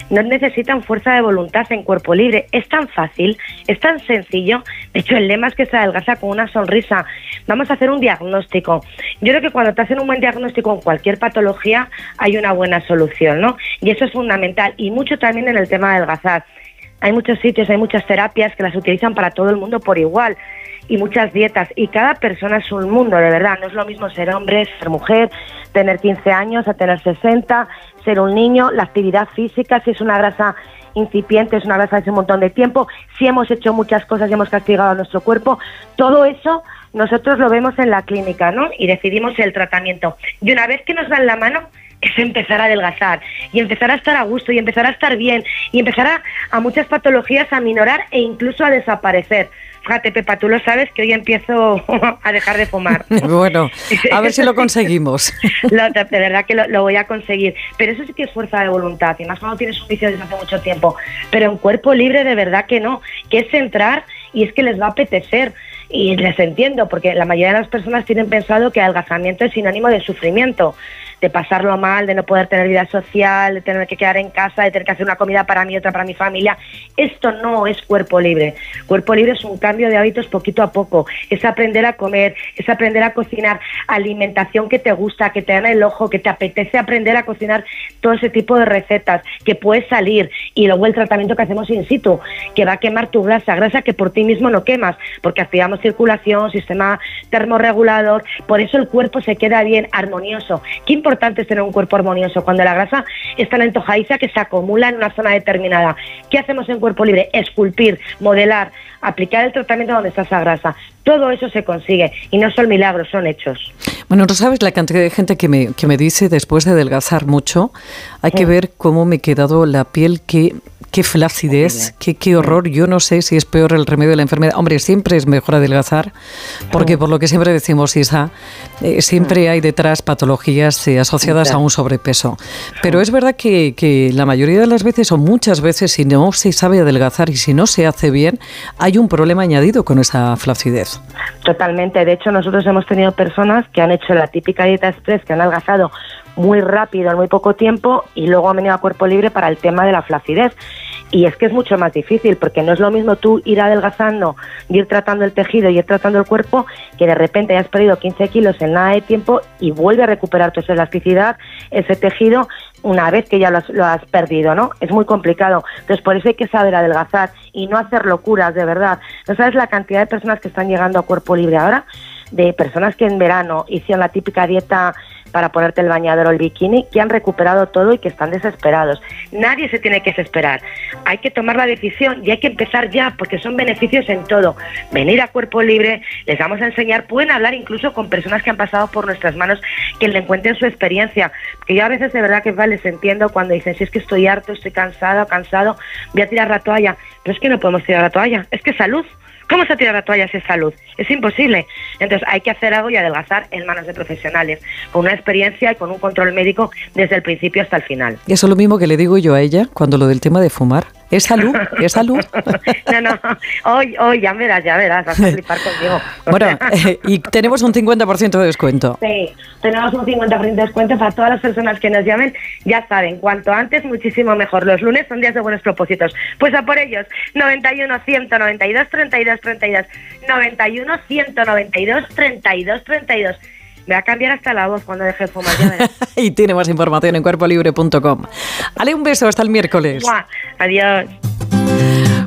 No necesitan fuerza de voluntad en cuerpo libre. Es tan fácil, es tan sencillo. De hecho, el lema es que se adelgaza con una sonrisa. Vamos a hacer un diagnóstico. Yo creo que cuando te hacen un buen diagnóstico en cualquier patología, hay una buena solución, ¿no? Y eso es fundamental. Y mucho también en el tema de adelgazar. Hay muchos sitios, hay muchas terapias que las utilizan para todo el mundo por igual y muchas dietas y cada persona es un mundo, de verdad. No es lo mismo ser hombre, ser mujer, tener 15 años, a tener 60, ser un niño, la actividad física, si es una grasa incipiente, es una grasa hace un montón de tiempo, si hemos hecho muchas cosas y hemos castigado a nuestro cuerpo, todo eso nosotros lo vemos en la clínica, ¿no? Y decidimos el tratamiento. Y una vez que nos dan la mano, es empezar a adelgazar y empezar a estar a gusto y empezar a estar bien y empezar a, a muchas patologías a minorar e incluso a desaparecer. Fíjate, Pepa, tú lo sabes que hoy empiezo a dejar de fumar. bueno, a ver si lo conseguimos. Lo- de verdad que lo, lo voy a conseguir. Pero eso sí que es fuerza de voluntad. Y más cuando tienes un vicio desde hace mucho tiempo. Pero en cuerpo libre, de verdad que no. Que es entrar y es que les va a apetecer. Y les entiendo, porque la mayoría de las personas tienen pensado que adelgazamiento es sinónimo de sufrimiento. De pasarlo mal, de no poder tener vida social, de tener que quedar en casa, de tener que hacer una comida para mí, otra para mi familia. Esto no es cuerpo libre. Cuerpo libre es un cambio de hábitos poquito a poco. Es aprender a comer, es aprender a cocinar alimentación que te gusta, que te dan el ojo, que te apetece aprender a cocinar todo ese tipo de recetas, que puedes salir y luego el tratamiento que hacemos in situ, que va a quemar tu grasa, grasa que por ti mismo no quemas, porque activamos circulación, sistema termorregulador, por eso el cuerpo se queda bien, armonioso. Qué importante es tener un cuerpo armonioso cuando la grasa es tan antojadiza que se acumula en una zona determinada. ¿Qué hacemos en cuerpo libre? Esculpir, modelar, aplicar el tratamiento donde está esa grasa. Todo eso se consigue y no son milagros, son hechos. Bueno, no sabes la cantidad de gente que me, que me dice después de adelgazar mucho, hay que ver cómo me he quedado la piel, qué, qué flacidez, qué, qué horror. Yo no sé si es peor el remedio de la enfermedad. Hombre, siempre es mejor adelgazar, porque por lo que siempre decimos, Isa, eh, siempre hay detrás patologías eh, asociadas a un sobrepeso. Pero es verdad que, que la mayoría de las veces, o muchas veces, si no se sabe adelgazar y si no se hace bien, hay un problema añadido con esa flacidez. Totalmente. De hecho, nosotros hemos tenido personas que han hecho la típica dieta express, que han adelgazado muy rápido en muy poco tiempo y luego han venido a cuerpo libre para el tema de la flacidez. Y es que es mucho más difícil porque no es lo mismo tú ir adelgazando ir tratando el tejido y ir tratando el cuerpo que de repente hayas perdido 15 kilos en nada de tiempo y vuelve a recuperar tu elasticidad, ese tejido, una vez que ya lo has, lo has perdido, ¿no? Es muy complicado. Entonces, por eso hay que saber adelgazar y no hacer locuras, de verdad. No sabes la cantidad de personas que están llegando a cuerpo libre ahora, de personas que en verano hicieron la típica dieta para ponerte el bañador o el bikini, que han recuperado todo y que están desesperados. Nadie se tiene que desesperar. Hay que tomar la decisión y hay que empezar ya, porque son beneficios en todo. Venir a cuerpo libre, les vamos a enseñar, pueden hablar incluso con personas que han pasado por nuestras manos, que le cuenten su experiencia. Que yo a veces de verdad que les entiendo cuando dicen, si es que estoy harto, estoy cansado, cansado, voy a tirar la toalla. Pero es que no podemos tirar la toalla, es que salud. ¿Cómo se tira la toalla si es salud? Es imposible. Entonces hay que hacer algo y adelgazar en manos de profesionales, con una experiencia y con un control médico desde el principio hasta el final. Y eso es lo mismo que le digo yo a ella cuando lo del tema de fumar. Es salud, es salud. no, no, hoy, hoy, ya verás, ya verás, vas a flipar conmigo. bueno, eh, y tenemos un 50% de descuento. Sí, tenemos un 50% de descuento para todas las personas que nos llamen. Ya saben, cuanto antes, muchísimo mejor. Los lunes son días de buenos propósitos. Pues a por ellos, 91 192 32 32, 91 192 32 32. Me va a cambiar hasta la voz cuando deje de fumar. Y tiene más información en cuerpolibre.com. Ale, un beso, hasta el miércoles. Adiós.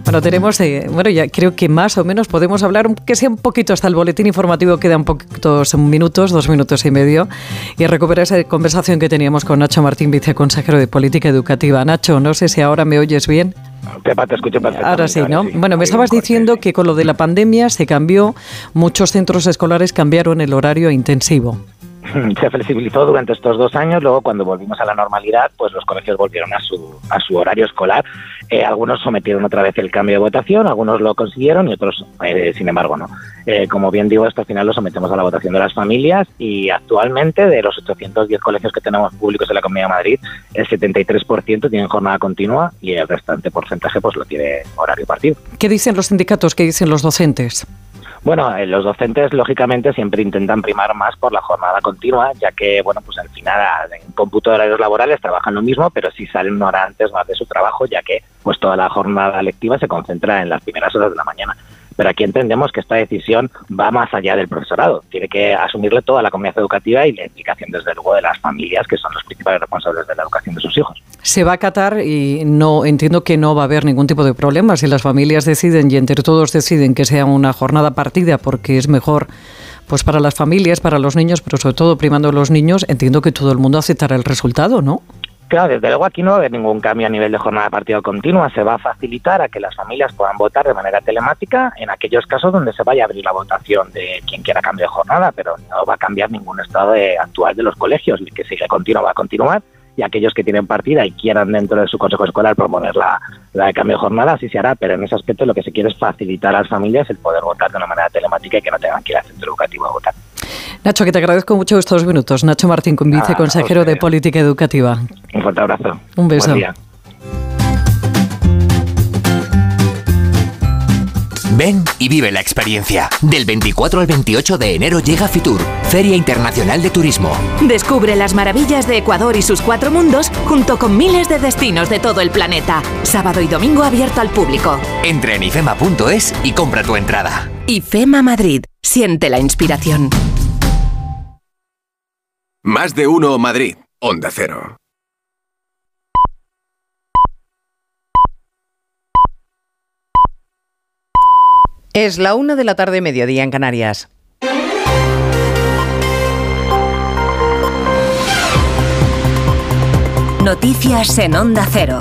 Bueno, tenemos, eh, bueno, ya creo que más o menos podemos hablar, que sea un poquito hasta el boletín informativo, quedan poquitos minutos, dos minutos y medio, y recuperar esa conversación que teníamos con Nacho Martín, viceconsejero de Política Educativa. Nacho, no sé si ahora me oyes bien. Pepa, te escucho. Ahora sí, ¿no? Bueno, me estabas diciendo que con lo de la pandemia se cambió, muchos centros escolares cambiaron el horario intensivo. se flexibilizó durante estos dos años, luego cuando volvimos a la normalidad, pues los colegios volvieron a su, a su horario escolar. Eh, algunos sometieron otra vez el cambio de votación, algunos lo consiguieron y otros, eh, sin embargo, no. Eh, como bien digo, esto al final lo sometemos a la votación de las familias y actualmente de los 810 colegios que tenemos públicos en la Comunidad de Madrid, el 73% tienen jornada continua y el restante porcentaje pues lo tiene horario partido. ¿Qué dicen los sindicatos? ¿Qué dicen los docentes? Bueno, eh, los docentes lógicamente siempre intentan primar más por la jornada continua, ya que bueno, pues al final en cómputo de horarios laborales trabajan lo mismo, pero sí salen una hora antes más de su trabajo, ya que pues toda la jornada lectiva se concentra en las primeras horas de la mañana. Pero aquí entendemos que esta decisión va más allá del profesorado. Tiene que asumirle toda la comunidad educativa y la implicación, desde luego, de las familias, que son los principales responsables de la educación de sus hijos. Se va a acatar y no entiendo que no va a haber ningún tipo de problema si las familias deciden y entre todos deciden que sea una jornada partida porque es mejor pues para las familias, para los niños, pero sobre todo primando a los niños, entiendo que todo el mundo aceptará el resultado, ¿no? Claro, desde luego aquí no va a haber ningún cambio a nivel de jornada de partido continua. Se va a facilitar a que las familias puedan votar de manera telemática en aquellos casos donde se vaya a abrir la votación de quien quiera cambio de jornada, pero no va a cambiar ningún estado actual de los colegios. El que sigue continua va a continuar y aquellos que tienen partida y quieran dentro de su consejo escolar proponer la, la, de cambio de jornada, así se hará, pero en ese aspecto lo que se quiere es facilitar a las familias el poder votar de una manera telemática y que no tengan que ir al centro educativo a votar. Nacho, que te agradezco mucho estos minutos. Nacho Martín, con viceconsejero ah, de Política Educativa. Un fuerte abrazo. Un beso. Ven y vive la experiencia. Del 24 al 28 de enero llega Fitur, Feria Internacional de Turismo. Descubre las maravillas de Ecuador y sus cuatro mundos junto con miles de destinos de todo el planeta. Sábado y domingo abierto al público. Entra en ifema.es y compra tu entrada. IFEMA Madrid. Siente la inspiración. Más de uno Madrid. Onda Cero. Es la una de la tarde, mediodía en Canarias. Noticias en Onda Cero.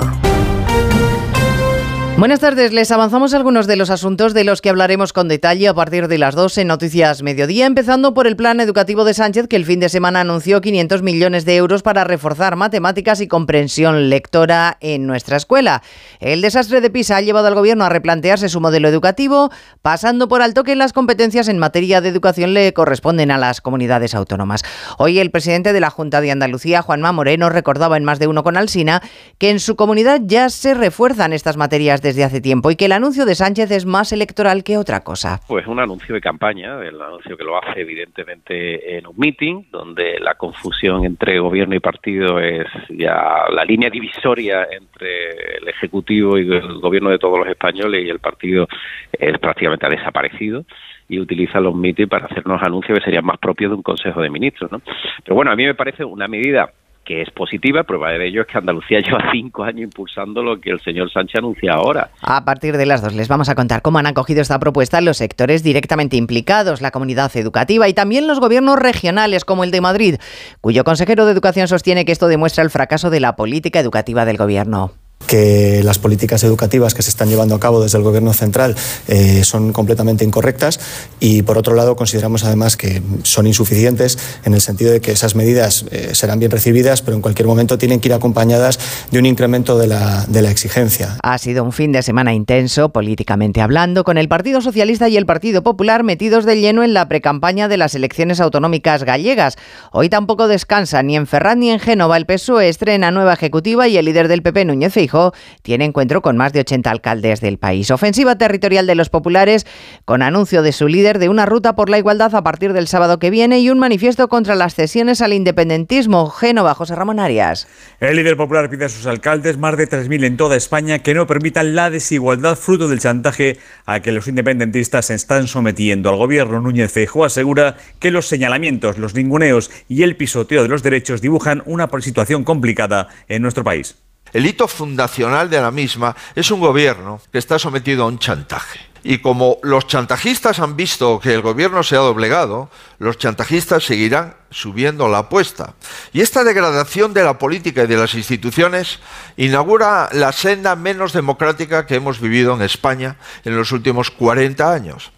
Buenas tardes, les avanzamos algunos de los asuntos de los que hablaremos con detalle a partir de las 2 en Noticias Mediodía, empezando por el plan educativo de Sánchez que el fin de semana anunció 500 millones de euros para reforzar matemáticas y comprensión lectora en nuestra escuela. El desastre de PISA ha llevado al gobierno a replantearse su modelo educativo, pasando por alto que las competencias en materia de educación le corresponden a las comunidades autónomas. Hoy el presidente de la Junta de Andalucía, Juanma Moreno, recordaba en más de uno con Alsina que en su comunidad ya se refuerzan estas materias desde hace tiempo y que el anuncio de Sánchez es más electoral que otra cosa. Pues un anuncio de campaña, el anuncio que lo hace evidentemente en un meeting, donde la confusión entre gobierno y partido es ya la línea divisoria entre el Ejecutivo y el gobierno de todos los españoles y el partido es prácticamente ha desaparecido y utiliza los meetings para hacernos anuncios que serían más propios de un Consejo de Ministros. ¿no? Pero bueno, a mí me parece una medida que es positiva. Prueba de ello es que Andalucía lleva cinco años impulsando lo que el señor Sánchez anuncia ahora. A partir de las dos les vamos a contar cómo han acogido esta propuesta los sectores directamente implicados, la comunidad educativa y también los gobiernos regionales como el de Madrid, cuyo consejero de Educación sostiene que esto demuestra el fracaso de la política educativa del gobierno que las políticas educativas que se están llevando a cabo desde el Gobierno central eh, son completamente incorrectas y, por otro lado, consideramos además que son insuficientes en el sentido de que esas medidas eh, serán bien recibidas, pero en cualquier momento tienen que ir acompañadas de un incremento de la, de la exigencia. Ha sido un fin de semana intenso, políticamente hablando, con el Partido Socialista y el Partido Popular metidos de lleno en la precampaña de las elecciones autonómicas gallegas. Hoy tampoco descansa ni en Ferraz ni en Génova. El PSOE estrena nueva ejecutiva y el líder del PP, Núñez Feijóo, tiene encuentro con más de 80 alcaldes del país. Ofensiva territorial de los populares con anuncio de su líder de una ruta por la igualdad a partir del sábado que viene y un manifiesto contra las cesiones al independentismo. Génova, José Ramón Arias. El líder popular pide a sus alcaldes, más de 3.000 en toda España, que no permitan la desigualdad fruto del chantaje a que los independentistas se están sometiendo. Al gobierno Núñez Feijóo asegura que los señalamientos, los ninguneos y el pisoteo de los derechos dibujan una situación complicada en nuestro país. El hito fundacional de la misma es un gobierno que está sometido a un chantaje. Y como los chantajistas han visto que el gobierno se ha doblegado, los chantajistas seguirán subiendo la apuesta. Y esta degradación de la política y de las instituciones inaugura la senda menos democrática que hemos vivido en España en los últimos 40 años.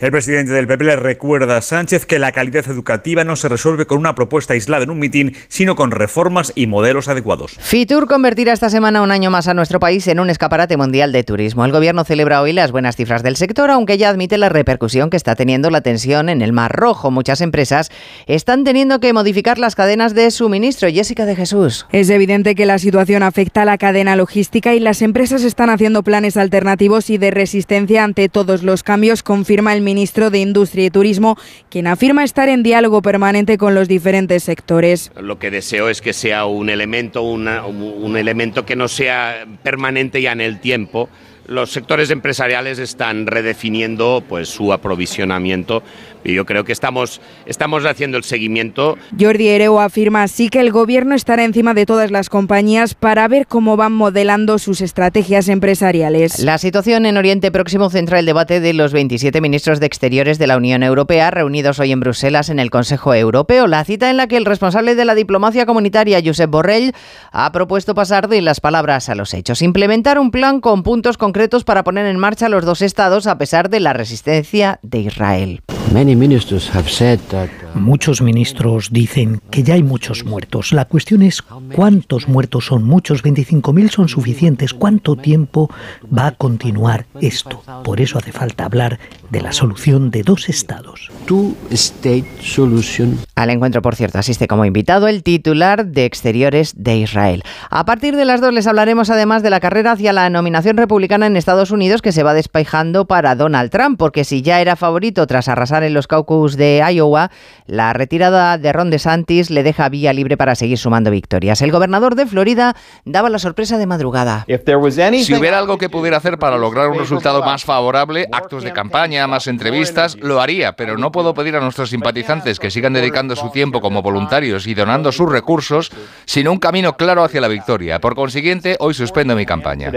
El presidente del PP le recuerda a Sánchez que la calidad educativa no se resuelve con una propuesta aislada en un mitin, sino con reformas y modelos adecuados. Fitur convertirá esta semana un año más a nuestro país en un escaparate mundial de turismo. El gobierno celebra hoy las buenas cifras del sector, aunque ya admite la repercusión que está teniendo la tensión en el Mar Rojo. Muchas empresas están teniendo que modificar las cadenas de suministro. Jessica de Jesús. Es evidente que la situación afecta a la cadena logística y las empresas están haciendo planes alternativos y de resistencia ante todos los cambios, confirma el ministro de Industria y Turismo, quien afirma estar en diálogo permanente con los diferentes sectores. Lo que deseo es que sea un elemento, un elemento que no sea permanente ya en el tiempo, los sectores empresariales están redefiniendo pues su aprovisionamiento y yo creo que estamos, estamos haciendo el seguimiento. Jordi Ereo afirma así que el gobierno estará encima de todas las compañías para ver cómo van modelando sus estrategias empresariales. La situación en Oriente Próximo centra el debate de los 27 ministros de Exteriores de la Unión Europea reunidos hoy en Bruselas en el Consejo Europeo, la cita en la que el responsable de la diplomacia comunitaria, Josep Borrell, ha propuesto pasar de las palabras a los hechos, implementar un plan con puntos concretos para poner en marcha los dos estados a pesar de la resistencia de Israel. many ministers have said that uh, muchos ministros dicen que ya hay muchos muertos. La cuestión es cuántos muertos son muchos. 25.000 son suficientes. ¿Cuánto tiempo va a continuar esto? Por eso hace falta hablar de la solución de dos estados. state solution. Al encuentro, por cierto, asiste como invitado el titular de Exteriores de Israel. A partir de las dos les hablaremos además de la carrera hacia la nominación republicana en Estados Unidos que se va despejando para Donald Trump, porque si ya era favorito tras arrasar en los caucus de Iowa, la retirada de Ron DeSantis le deja vía libre para seguir sumando victorias. El gobernador de Florida daba la sorpresa de madrugada. Si hubiera algo que pudiera hacer para lograr un resultado más favorable, actos de campaña, más entrevistas, lo haría, pero no puedo pedir a nuestros simpatizantes que sigan dedicando su tiempo como voluntarios y donando sus recursos, sino un camino claro hacia la victoria. Por consiguiente, hoy suspendo mi campaña.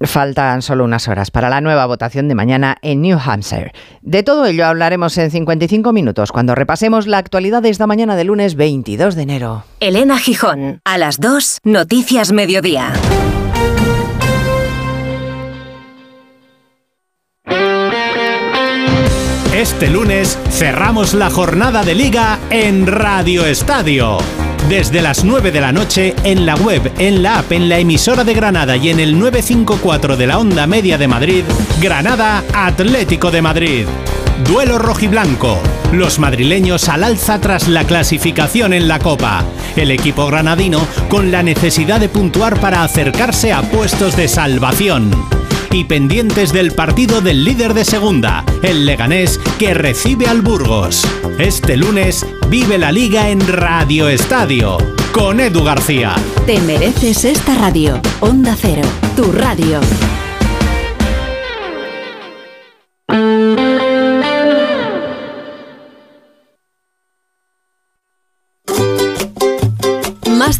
Faltan solo unas horas para la nueva votación de mañana en New Hampshire. De todo ello hablaremos en 55 minutos cuando repasemos la actualidad de esta mañana de lunes 22 de enero. Elena Gijón, a las 2, Noticias Mediodía. Este lunes cerramos la jornada de liga en Radio Estadio desde las 9 de la noche en la web, en la app, en la emisora de Granada y en el 954 de la onda media de Madrid, Granada Atlético de Madrid. Duelo rojiblanco. Los madrileños al alza tras la clasificación en la Copa. El equipo granadino con la necesidad de puntuar para acercarse a puestos de salvación y pendientes del partido del líder de segunda, el Leganés, que recibe al Burgos. Este lunes vive la liga en Radio Estadio con Edu García. Te mereces esta radio. Onda Cero, tu radio.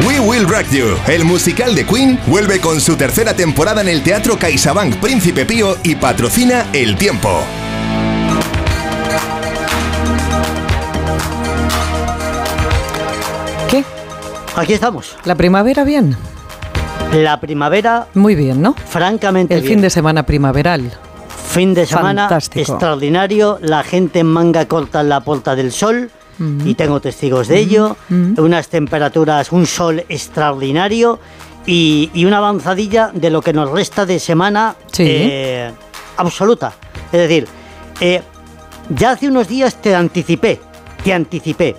We Will Rock You, el musical de Queen, vuelve con su tercera temporada en el Teatro CaixaBank Príncipe Pío y patrocina El Tiempo. ¿Qué? Aquí estamos. ¿La primavera bien? La primavera. Muy bien, ¿no? Francamente El bien. fin de semana primaveral. Fin de semana Fantástico. extraordinario, la gente en manga corta en la Puerta del Sol, y tengo testigos de ello, unas temperaturas, un sol extraordinario y, y una avanzadilla de lo que nos resta de semana Sí. eh, absoluta. Es decir, eh, ya hace unos días te anticipé, te anticipé,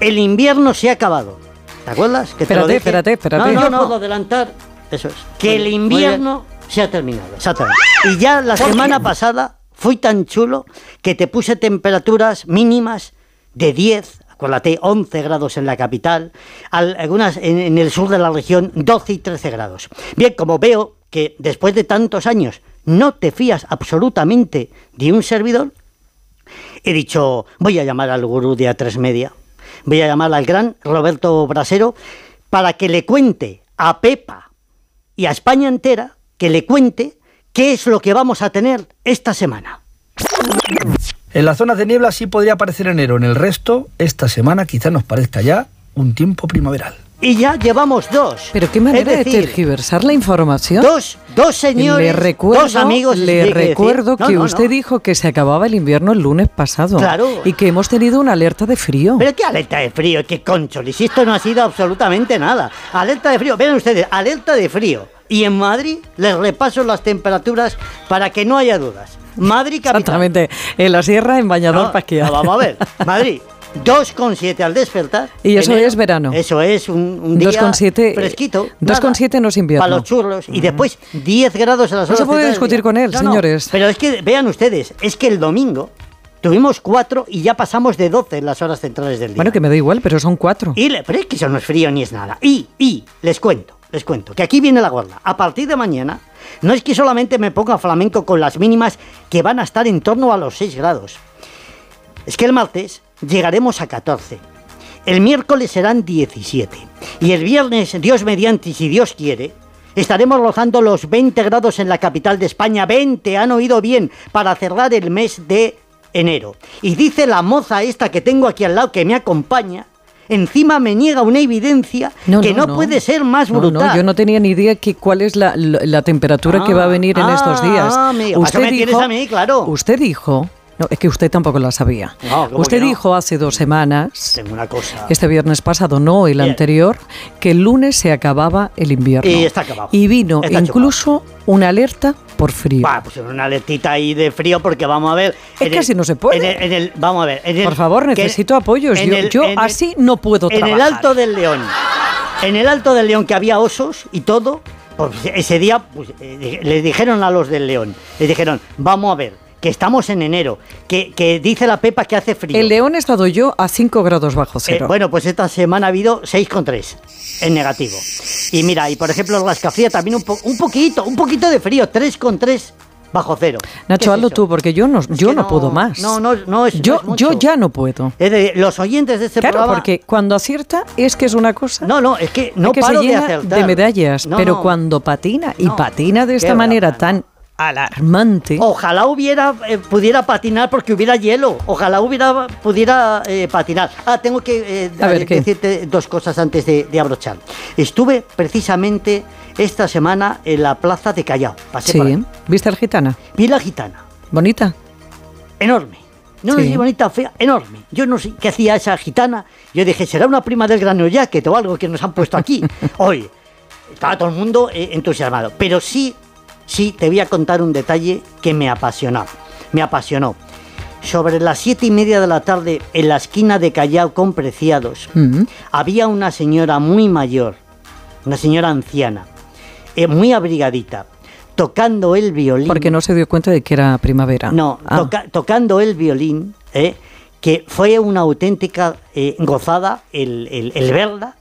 el invierno se ha acabado. ¿Te acuerdas? Que te lo Espérate, espérate, espérate. No, no, no. puedo adelantar. Eso es. Que el invierno se ha terminado. terminado. Y ya la semana pasada fui tan chulo que te puse temperaturas mínimas de 10, acuérdate, 11 grados en la capital, al- algunas en, en el sur de la región 12 y 13 grados. Bien, como veo que después de tantos años no te fías absolutamente de un servidor, he dicho, voy a llamar al gurú de A3 Media, voy a llamar al gran Roberto Brasero para que le cuente a Pepa y a España entera, que le cuente qué es lo que vamos a tener esta semana. En las zonas de niebla sí podría aparecer enero. En el resto, esta semana quizá nos parezca ya un tiempo primaveral. Y ya llevamos dos. Pero qué manera Es de decir, tergiversar la información. Dos, dos señores, recuerdo, dos amigos. Le que decir. recuerdo No, que no, no. usted dijo que se acababa el invierno el lunes pasado. Claro. Y que hemos tenido una alerta de frío. Pero qué alerta de frío, qué concholi, si esto no ha sido absolutamente nada. Alerta de frío, vean ustedes, alerta de frío. Y en Madrid les repaso las temperaturas para que no haya dudas. Madrid capital. Exactamente. En la sierra, en bañador No, no, vamos a ver, Madrid. 2,7 al despertar. Y eso Enero, es verano. Eso es un, un día 2,7, fresquito. 2,7 no es invierno. Para los churros. Y después 10 grados a las No horas se puede discutir con él, No, no, señores. pero es que, vean ustedes, es que el domingo tuvimos 4 y ya pasamos de 12 en las horas centrales del día. Bueno, que me da igual, pero son cuatro. Y le- pero es que eso no es frío ni es nada. Y, y, les cuento, les cuento, que aquí viene la gorda. A partir de mañana, no es que solamente me ponga flamenco con las mínimas que van a estar en torno a los 6 grados. Es que el martes llegaremos a 14. El miércoles serán 17. Y el viernes, Dios mediante, y si Dios quiere, estaremos rozando los 20 grados en la capital de España. 20, han oído bien, para cerrar el mes de enero. Y dice la moza esta que tengo aquí al lado que me acompaña, encima me niega una evidencia que no, puede ser más brutal. no, yo no tenía ni idea que cuál es la, temperatura que va a venir en Ah, estos días. ah, amigo, para eso me a mí, claro. Usted dijo, no, es que usted tampoco la sabía. No, ¿cómo usted no? dijo hace dos semanas, Tengo una cosa. este viernes pasado, no el Bien. anterior, que el lunes se acababa el invierno. Y está acabado. Y vino Está incluso una alerta por frío. Pues una alertita ahí de frío porque vamos a ver. Es en que así no se puede. En el, en el- vamos a ver. en el- Por favor, necesito apoyos. en Yo, en así no puedo En trabajar. el Alto del León. En el Alto del León que había osos y todo. Pues ese día pues, eh, le dijeron a los del León. Les dijeron, vamos a ver, que estamos en enero. Que, que dice la Pepa que hace frío. El León he estado yo a 5 grados bajo Eh, cero. bueno, pues esta semana ha habido 6,3 en negativo. Y mira, y por ejemplo, en Rascafría también un, po- un poquito, un poquito de frío, 3,3 bajo cero. ¿Qué Nacho, es hazlo tú, porque yo no, yo no, no- puedo más. no, no, no es- no yo, es yo ya no puedo. Es de, los oyentes de este Claro, programa. porque cuando acierta es que es una cosa. No, no, es que no que paro se de llena acertar. de medallas, pero cuando patina y patina de esta manera tan alarmante. Ojalá hubiera eh, pudiera patinar porque hubiera hielo. Ojalá hubiera pudiera eh, patinar. Ah, tengo que eh, decirte dos cosas antes de, de abrochar. Estuve precisamente esta semana en la plaza de Callao. Pasé por ahí. Sí. ¿Viste al gitana? Vi la gitana. ¿Bonita? Enorme. No Sí. sé si bonita o fea, enorme. Yo no sé qué hacía esa gitana. Yo dije, será una prima del Gran Jacket o algo que nos han puesto aquí. Hoy estaba todo el mundo entusiasmado. Pero sí, sí, te voy a contar un detalle que me apasionó. Me apasionó. Sobre las siete y media de la tarde, en la esquina de Callao con Preciados, había una señora muy mayor, una señora anciana, eh, muy abrigadita, tocando el violín. Porque no se dio cuenta de que era primavera. No, Ah. toca- tocando el violín, ¿eh? que fue una auténtica eh, gozada el, el- el verla,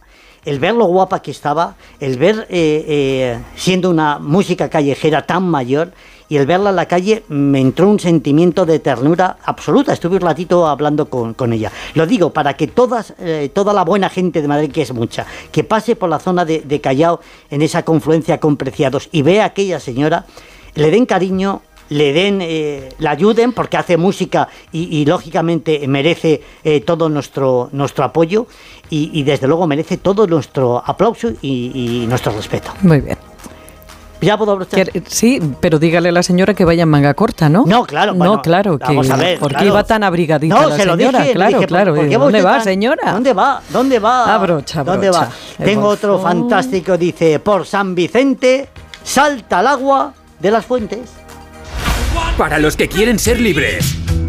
el ver lo guapa que estaba, el ver eh, eh, siendo una música callejera tan mayor y el verla en la calle me entró un sentimiento de ternura absoluta. Estuve un ratito hablando con, ella. Lo digo para que todas, eh, toda la buena gente de Madrid, que es mucha, que pase por la zona de, Callao en esa confluencia con Preciados y vea a aquella señora, le den cariño, le den, la ayuden porque hace música y, lógicamente merece todo nuestro, nuestro apoyo y, y, desde luego merece todo nuestro aplauso y, y nuestro respeto. Muy bien. ¿Ya puedo abrochar? Sí, pero dígale a la señora que vaya en manga corta, ¿no? No, claro, No, bueno, claro, que vamos a ver, ¿por qué claro. iba tan abrigadita No, la se lo señora? dije, le claro, dije, claro. ¿por qué ¿Dónde va tan- señora? ¿Dónde va? ¿Dónde va? Abrocha, ¿Dónde va? abrocha. Tengo por otro fantástico, dice, por San Vicente, salta al agua de las fuentes. Para los que quieren ser libres.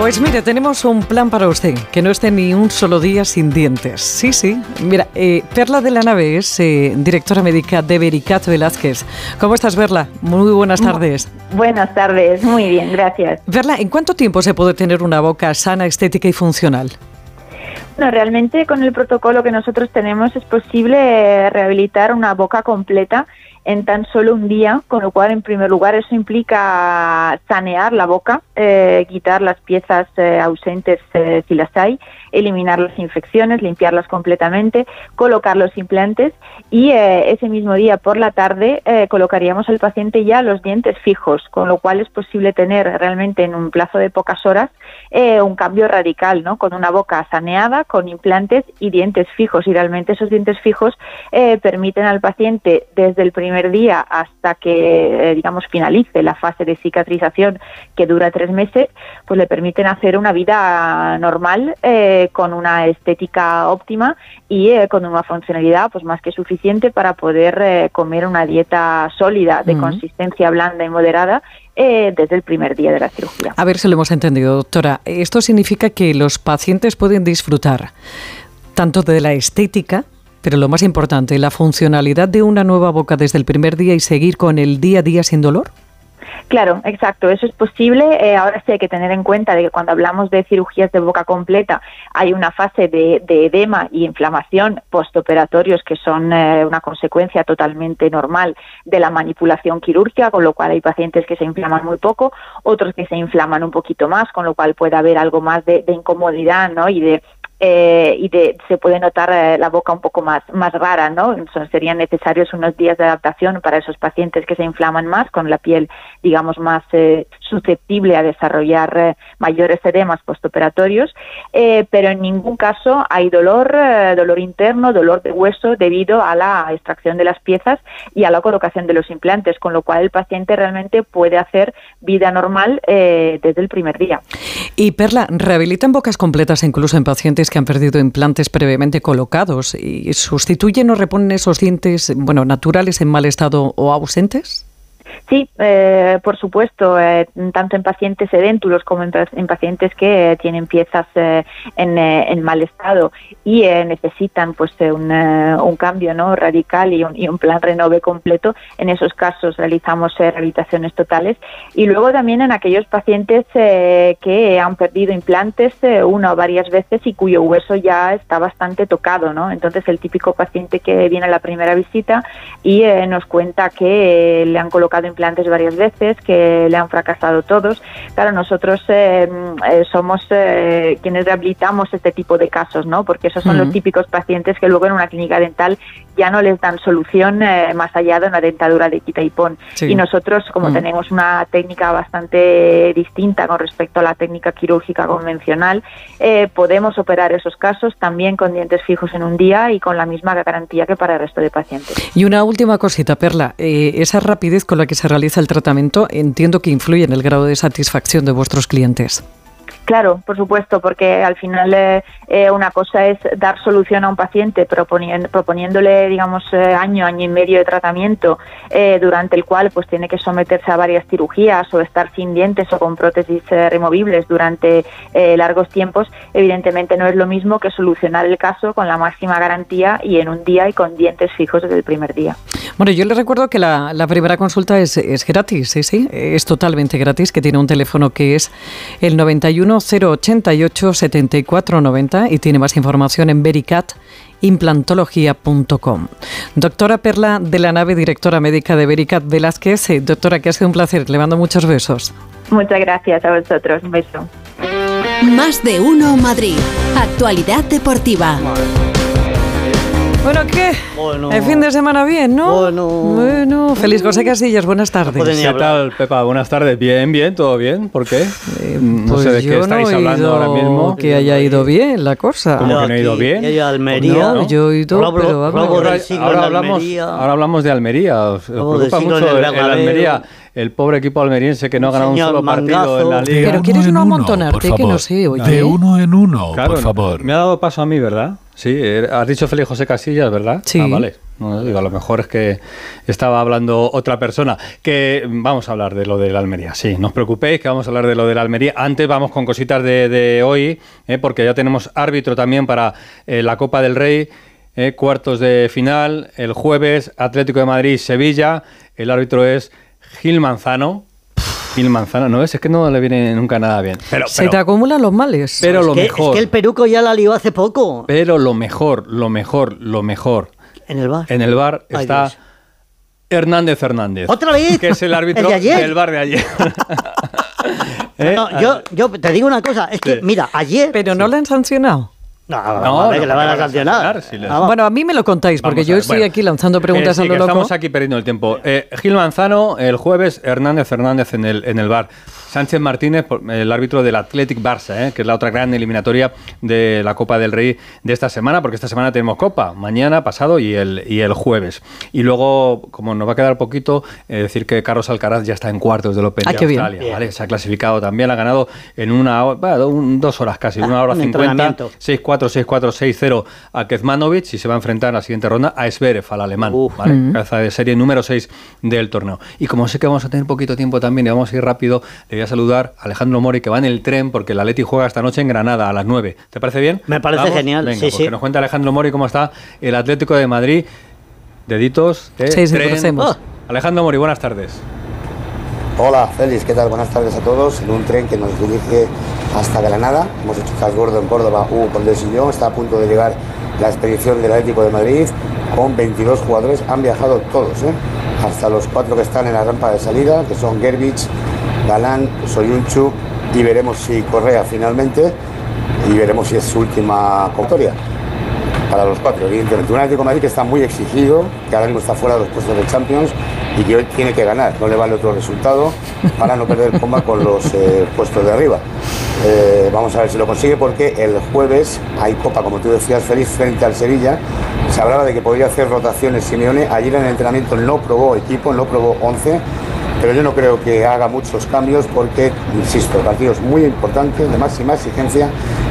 Pues mire, tenemos un plan para usted, que no esté ni un solo día sin dientes. Sí, sí. Mira, eh, Perla de la Nave es eh, directora médica de Vericat Velázquez. ¿Cómo estás, Perla? Muy buenas tardes. Buenas tardes, muy bien, gracias. Perla, ¿en cuánto tiempo se puede tener una boca sana, estética y funcional? Bueno, realmente con el protocolo que nosotros tenemos es posible eh, rehabilitar una boca completa en tan solo un día, con lo cual en primer lugar eso implica sanear la boca, eh, quitar las piezas eh, ausentes eh, si las hay, eliminar las infecciones, limpiarlas completamente, colocar los implantes y ese mismo día por la tarde colocaríamos al paciente ya los dientes fijos, con lo cual es posible tener realmente en un plazo de pocas horas un cambio radical, ¿no? Con una boca saneada, con implantes y dientes fijos. Y realmente esos dientes fijos permiten al paciente desde el día hasta que, eh, digamos, finalice la fase de cicatrización que dura tres meses, pues le permiten hacer una vida normal eh, con una estética óptima y eh, con una funcionalidad pues más que suficiente para poder eh, comer una dieta sólida de consistencia blanda y moderada eh, desde el primer día de la cirugía. A ver si lo hemos entendido, doctora. Esto significa que los pacientes pueden disfrutar tanto de la estética, pero lo más importante, la funcionalidad de una nueva boca desde el primer día y seguir con el día a día sin dolor. Claro, exacto, eso es posible. Eh, ahora sí hay que tener en cuenta de que cuando hablamos de cirugías de boca completa hay una fase de, de edema y inflamación postoperatorios que son eh, una consecuencia totalmente normal de la manipulación quirúrgica, con lo cual hay pacientes que se inflaman muy poco, otros que se inflaman un poquito más, con lo cual puede haber algo más de, de incomodidad ¿no? y de eh, y de, se puede notar eh, la boca un poco más, más rara, ¿no? Son, serían necesarios unos días de adaptación para esos pacientes que se inflaman más, con la piel, digamos, más eh, susceptible a desarrollar eh, mayores edemas postoperatorios, eh, pero en ningún caso hay dolor, dolor interno, dolor de hueso debido a la extracción de las piezas y a la colocación de los implantes, con lo cual el paciente realmente puede hacer vida normal desde el primer día. Y Perla, ¿rehabilitan bocas completas incluso en pacientes que han perdido implantes previamente colocados y sustituyen o reponen esos dientes, bueno, naturales en mal estado o ausentes? Sí, eh, por supuesto, eh, tanto en pacientes edéntulos como en, pa- en pacientes que eh, tienen piezas eh, en, eh, en mal estado y necesitan pues un, cambio no radical y un, y un plan renove completo. En esos casos realizamos eh, rehabilitaciones totales y luego también en aquellos pacientes que han perdido implantes una o varias veces y cuyo hueso ya está bastante tocado, ¿no? Entonces el típico paciente que viene a la primera visita y nos cuenta que le han colocado implantes varias veces, que le han fracasado todos. Claro, nosotros eh, eh, somos eh, quienes rehabilitamos este tipo de casos, ¿no? Porque esos son los Ujú. típicos pacientes que luego en una clínica dental ya no les dan solución eh, más allá de una dentadura de quita y pon. Sí. Y nosotros, como Mm. tenemos una técnica bastante distinta con respecto a la técnica quirúrgica convencional, eh, podemos operar esos casos también con dientes fijos en un día y con la misma garantía que para el resto de pacientes. Y una última cosita, Perla. Eh, esa rapidez con la que se realiza el tratamiento entiendo que influye en el grado de satisfacción de vuestros clientes. Claro, por supuesto, porque al final eh, eh, una cosa es dar solución a un paciente proponien- proponiéndole, digamos, eh, año, año y medio de tratamiento, eh, durante el cual pues tiene que someterse a varias cirugías o estar sin dientes o con prótesis removibles durante largos tiempos. Evidentemente no es lo mismo que solucionar el caso con la máxima garantía y en un día y con dientes fijos desde el primer día. Bueno, yo les recuerdo que la, la primera consulta es, es gratis, sí, sí, es totalmente gratis, que tiene un teléfono que es el 91 088 7490 y tiene más información en vericatimplantología.com. Doctora Perla de la Nave, directora médica de Vericat Velázquez. Eh, doctora, que ha sido un placer, le mando muchos besos. Muchas gracias a vosotros. Un beso. Más de uno Madrid. Actualidad deportiva. Bueno, ¿qué? El fin de semana bien, ¿no? Bueno. Feliz José Casillas, buenas tardes. ¿Qué tal, Pepa? Buenas tardes. Bien, bien, todo bien. ¿Por qué? no Pues sé de qué yo estáis no hablando ido ahora mismo. Que haya ido bien la cosa. ¿Cómo que no ha ido bien? Yo a Almería. No, yo he ido, Robo- pero Ahora, ahora hablamos, ahora hablamos de Almería. Os, preocupa mucho el el. Almería, el pobre equipo almeriense que no ha ganado un solo partido Mangazo. en la liga. Pero quieres no amontonarte, que no sé, oye. De uno en uno, Claro, por favor. Me ha dado paso a mí, ¿verdad? Sí, has dicho Félix José Casillas, ¿verdad? Sí. Ah, vale. No, digo, a lo mejor es que estaba hablando otra persona. Que vamos a hablar de lo de la Almería. Sí, no os preocupéis que vamos a hablar de lo de la Almería. Antes vamos con cositas de, de hoy, eh, porque ya tenemos árbitro también para eh, la Copa del Rey. eh, cuartos de final, el jueves, Atlético de Madrid, Sevilla. El árbitro es Gil Manzano. Gil Manzano, no ves, es que no le viene nunca nada bien. Pero, Se pero- te acumulan los males. pero lo que, mejor. Es que el peruco ya la lió hace poco. Pero lo mejor, lo mejor, lo mejor. En el bar. En el bar Ay, está Dios. Hernández Hernández. ¿Otra vez? Que es el árbitro ¿El de ayer? del bar de ayer. ¿Eh? No, yo, yo te digo una cosa, es que, Sí. mira, ayer... Pero no le han sancionado. No, vamos a ver, que le van a sancionar. si. Bueno, a mí me lo contáis, porque yo ver, estoy bueno. aquí lanzando preguntas sí, a lo loco. Estamos aquí perdiendo el tiempo. Eh, Gil Manzano, el jueves, Hernández Hernández en el, en el bar. Sánchez Martínez, el árbitro del Athletic Barça, eh, que es la otra gran eliminatoria de la Copa del Rey de esta semana, porque esta semana tenemos Copa, mañana, pasado y el, y el jueves. Y luego, como nos va a quedar poquito, eh, decir que Carlos Alcaraz ya está en cuartos del Open Ah, de bien. Australia. ¿vale? Se ha clasificado también, ha ganado en una hora, bueno, un- dos horas casi, una hora cincuenta. entrenamiento. 6-4, 6-4, 6-0 a Kezmanovic y se va a enfrentar en la siguiente ronda a Zverev, al alemán. ¿vale? Mm. Cabeza de serie número 6 del torneo. Y como sé que vamos a tener poquito tiempo también y vamos a ir rápido, le voy a saludar a Alejandro Mori que va en el tren porque el Atleti juega esta noche en Granada a las 9. ¿Te parece bien? Me parece genial, Venga, sí, pues sí. que nos cuenta Alejandro Mori cómo está el Atlético de Madrid. Deditos, eh, Sí, sí, tren. conocemos. Ah. Alejandro Mori, buenas tardes. Hola, Félix, ¿qué tal? Buenas tardes a todos. En un tren que nos dirige hasta Granada. Hemos hecho Casgordo en Córdoba, Hugo Condesillón. Está a punto de llegar la expedición del Atlético de Madrid con 22 jugadores. Han viajado todos, ¿eh? hasta los cuatro que están en la rampa de salida, que son Gerbich, Galán, Soyunchu y veremos si Correa finalmente y veremos si es su última victoria para los cuatro, evidentemente. Un Atlético de Madrid que está muy exigido, que ahora mismo está fuera de los puestos de Champions y que hoy tiene que ganar, no le vale otro resultado para no perder comba con los eh, puestos de arriba. Eh, vamos a ver si lo consigue porque el jueves hay Copa, como tú decías, feliz frente al Sevilla. Se hablaba de que podría hacer rotaciones Simeone. Ayer en el entrenamiento no probó equipo, no probó 11, pero yo no creo que haga muchos cambios porque, insisto, el partido es muy importante, de máxima exigencia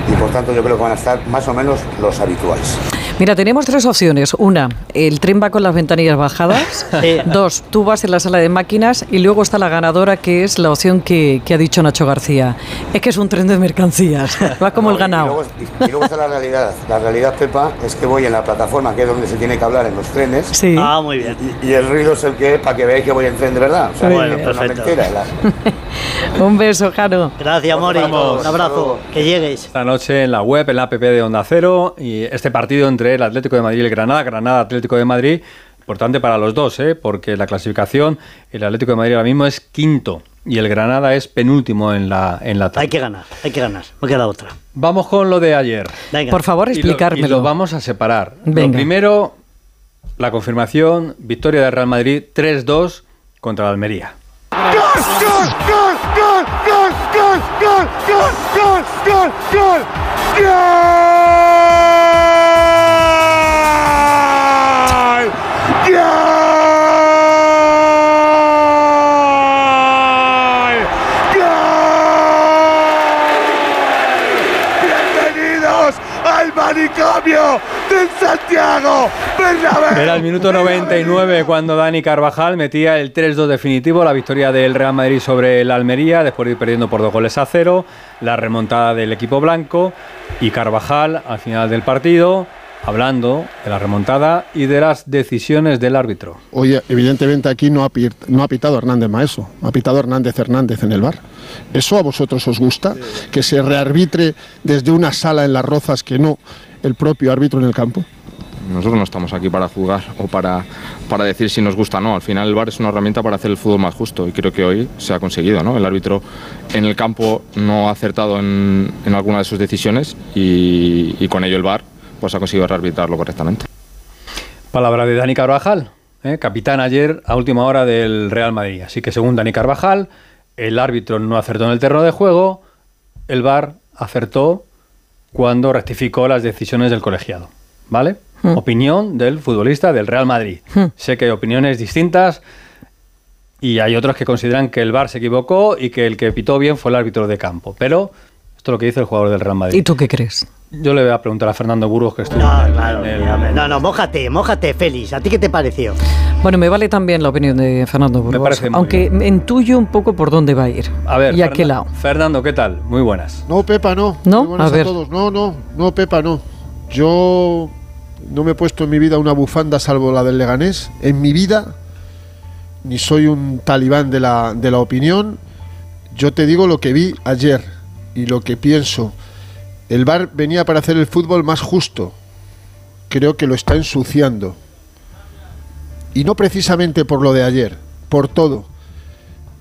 y por tanto yo creo que van a estar más o menos los habituales. Mira, tenemos tres opciones. Una, el tren va con las ventanillas bajadas. Dos, tú vas en la sala de máquinas. Y luego está la ganadora, que es la opción que, que ha dicho Nacho García. Es que es un tren de mercancías. Va como el Y ganado. luego, y- y luego está la realidad. La realidad, Pepa, es que voy en la plataforma, que es donde se tiene que hablar en los trenes. Sí. Ah, muy bien. Y, y el ruido es el que es para que veáis que voy en tren de verdad. O sea, Bueno, no es una perfecto. mentira. La- Un beso, Jaro. Gracias, Mori. Un abrazo. Que llegues. Esta noche en la web, en la app de Onda Cero, y este partido entre el Atlético de Madrid y el Granada, Granada Atlético de Madrid, importante para los dos, ¿eh? porque la clasificación, el Atlético de Madrid ahora mismo es quinto y el Granada es penúltimo en la, en la tabla. Hay que ganar, hay que ganar. No queda otra. Vamos con lo de ayer. Venga. Por favor, Y lo- explicármelo. Y lo, vamos a separar. Lo Venga. primero, la confirmación, victoria del Real Madrid 3-2 contra el Almería. ¡Gol! Santiago Bernabéu! Era el minuto 99 cuando Dani Carvajal metía el 3-2 definitivo, la victoria del Real Madrid sobre el Almería, después de ir perdiendo por dos goles a cero, la remontada del equipo blanco y Carvajal al final del partido hablando de la remontada y de las decisiones del árbitro. Oye, evidentemente aquí no ha, no ha pitado Hernández Maeso, ha pitado Hernández Hernández en el bar. ¿Eso a vosotros os gusta? Que se rearbitre desde una sala en las rozas que no el propio árbitro en el campo. Nosotros no estamos aquí para juzgar o para, para decir si nos gusta o no. Al final el VAR es una herramienta para hacer el fútbol más justo y creo que hoy se ha conseguido. ¿no? El árbitro en el campo no ha acertado en, en alguna de sus decisiones y, y con ello el VAR pues, ha conseguido rearbitrarlo correctamente. Palabra de Dani Carvajal, ¿eh? capitán ayer a última hora del Real Madrid. Así que según Dani Carvajal, el árbitro no acertó en el terreno de juego, el VAR acertó cuando rectificó las decisiones del colegiado. ¿Vale? Hmm. Opinión del futbolista del Real Madrid. Hmm. Sé que hay opiniones distintas y hay otros que consideran que el VAR se equivocó y que el que pitó bien fue el árbitro de campo. Pero esto es lo que dice el jugador del Real Madrid. ¿Y tú qué crees? Yo le voy a preguntar a Fernando Burgos que estuvo No, en el- claro, en el- no, no, mójate, mójate, Félix. ¿A ti qué te pareció? Bueno, me vale también la opinión de Fernando Burgos, parece muy aunque intuyo un poco por dónde va a ir. A ver, ¿Y a qué lado? Fernando, ¿qué tal? Muy buenas. No, Pepa, no. ¿No? Muy buenas A ver. todos. No, no, no, Pepa, no. Yo no me he puesto en mi vida una bufanda salvo la del Leganés. En mi vida, ni soy un talibán de la, de la opinión. Yo te digo lo que vi ayer y lo que pienso. El VAR venía para hacer el fútbol más justo. Creo que lo está ensuciando. Y no precisamente por lo de ayer, por todo.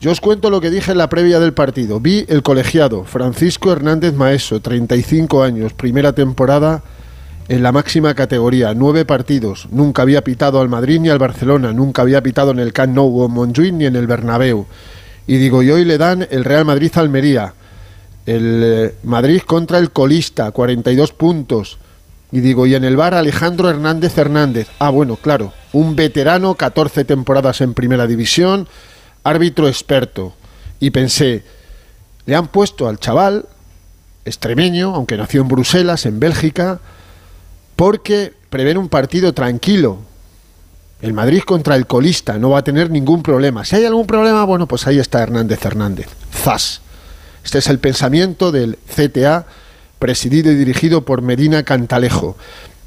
Yo os cuento lo que dije en la previa del partido. Vi el colegiado, Francisco Hernández Maeso, 35 años, primera temporada en la máxima categoría, nueve partidos. Nunca había pitado al Madrid ni al Barcelona, nunca había pitado en el Camp Nou o en ni en el Bernabéu. Y digo, y hoy le dan el Real Madrid-Almería. El eh, Madrid contra el colista, 42 puntos. Y digo, y en el bar Alejandro Hernández Hernández. Ah, bueno, claro, un veterano, 14 temporadas en primera división, árbitro experto. Y pensé, le han puesto al chaval, extremeño, aunque nació en Bruselas, en Bélgica, porque prevén un partido tranquilo. El Madrid contra el colista no va a tener ningún problema. Si hay algún problema, bueno, pues ahí está Hernández Hernández. Zas. Este es el pensamiento del CTA, presidido y dirigido por Medina Cantalejo.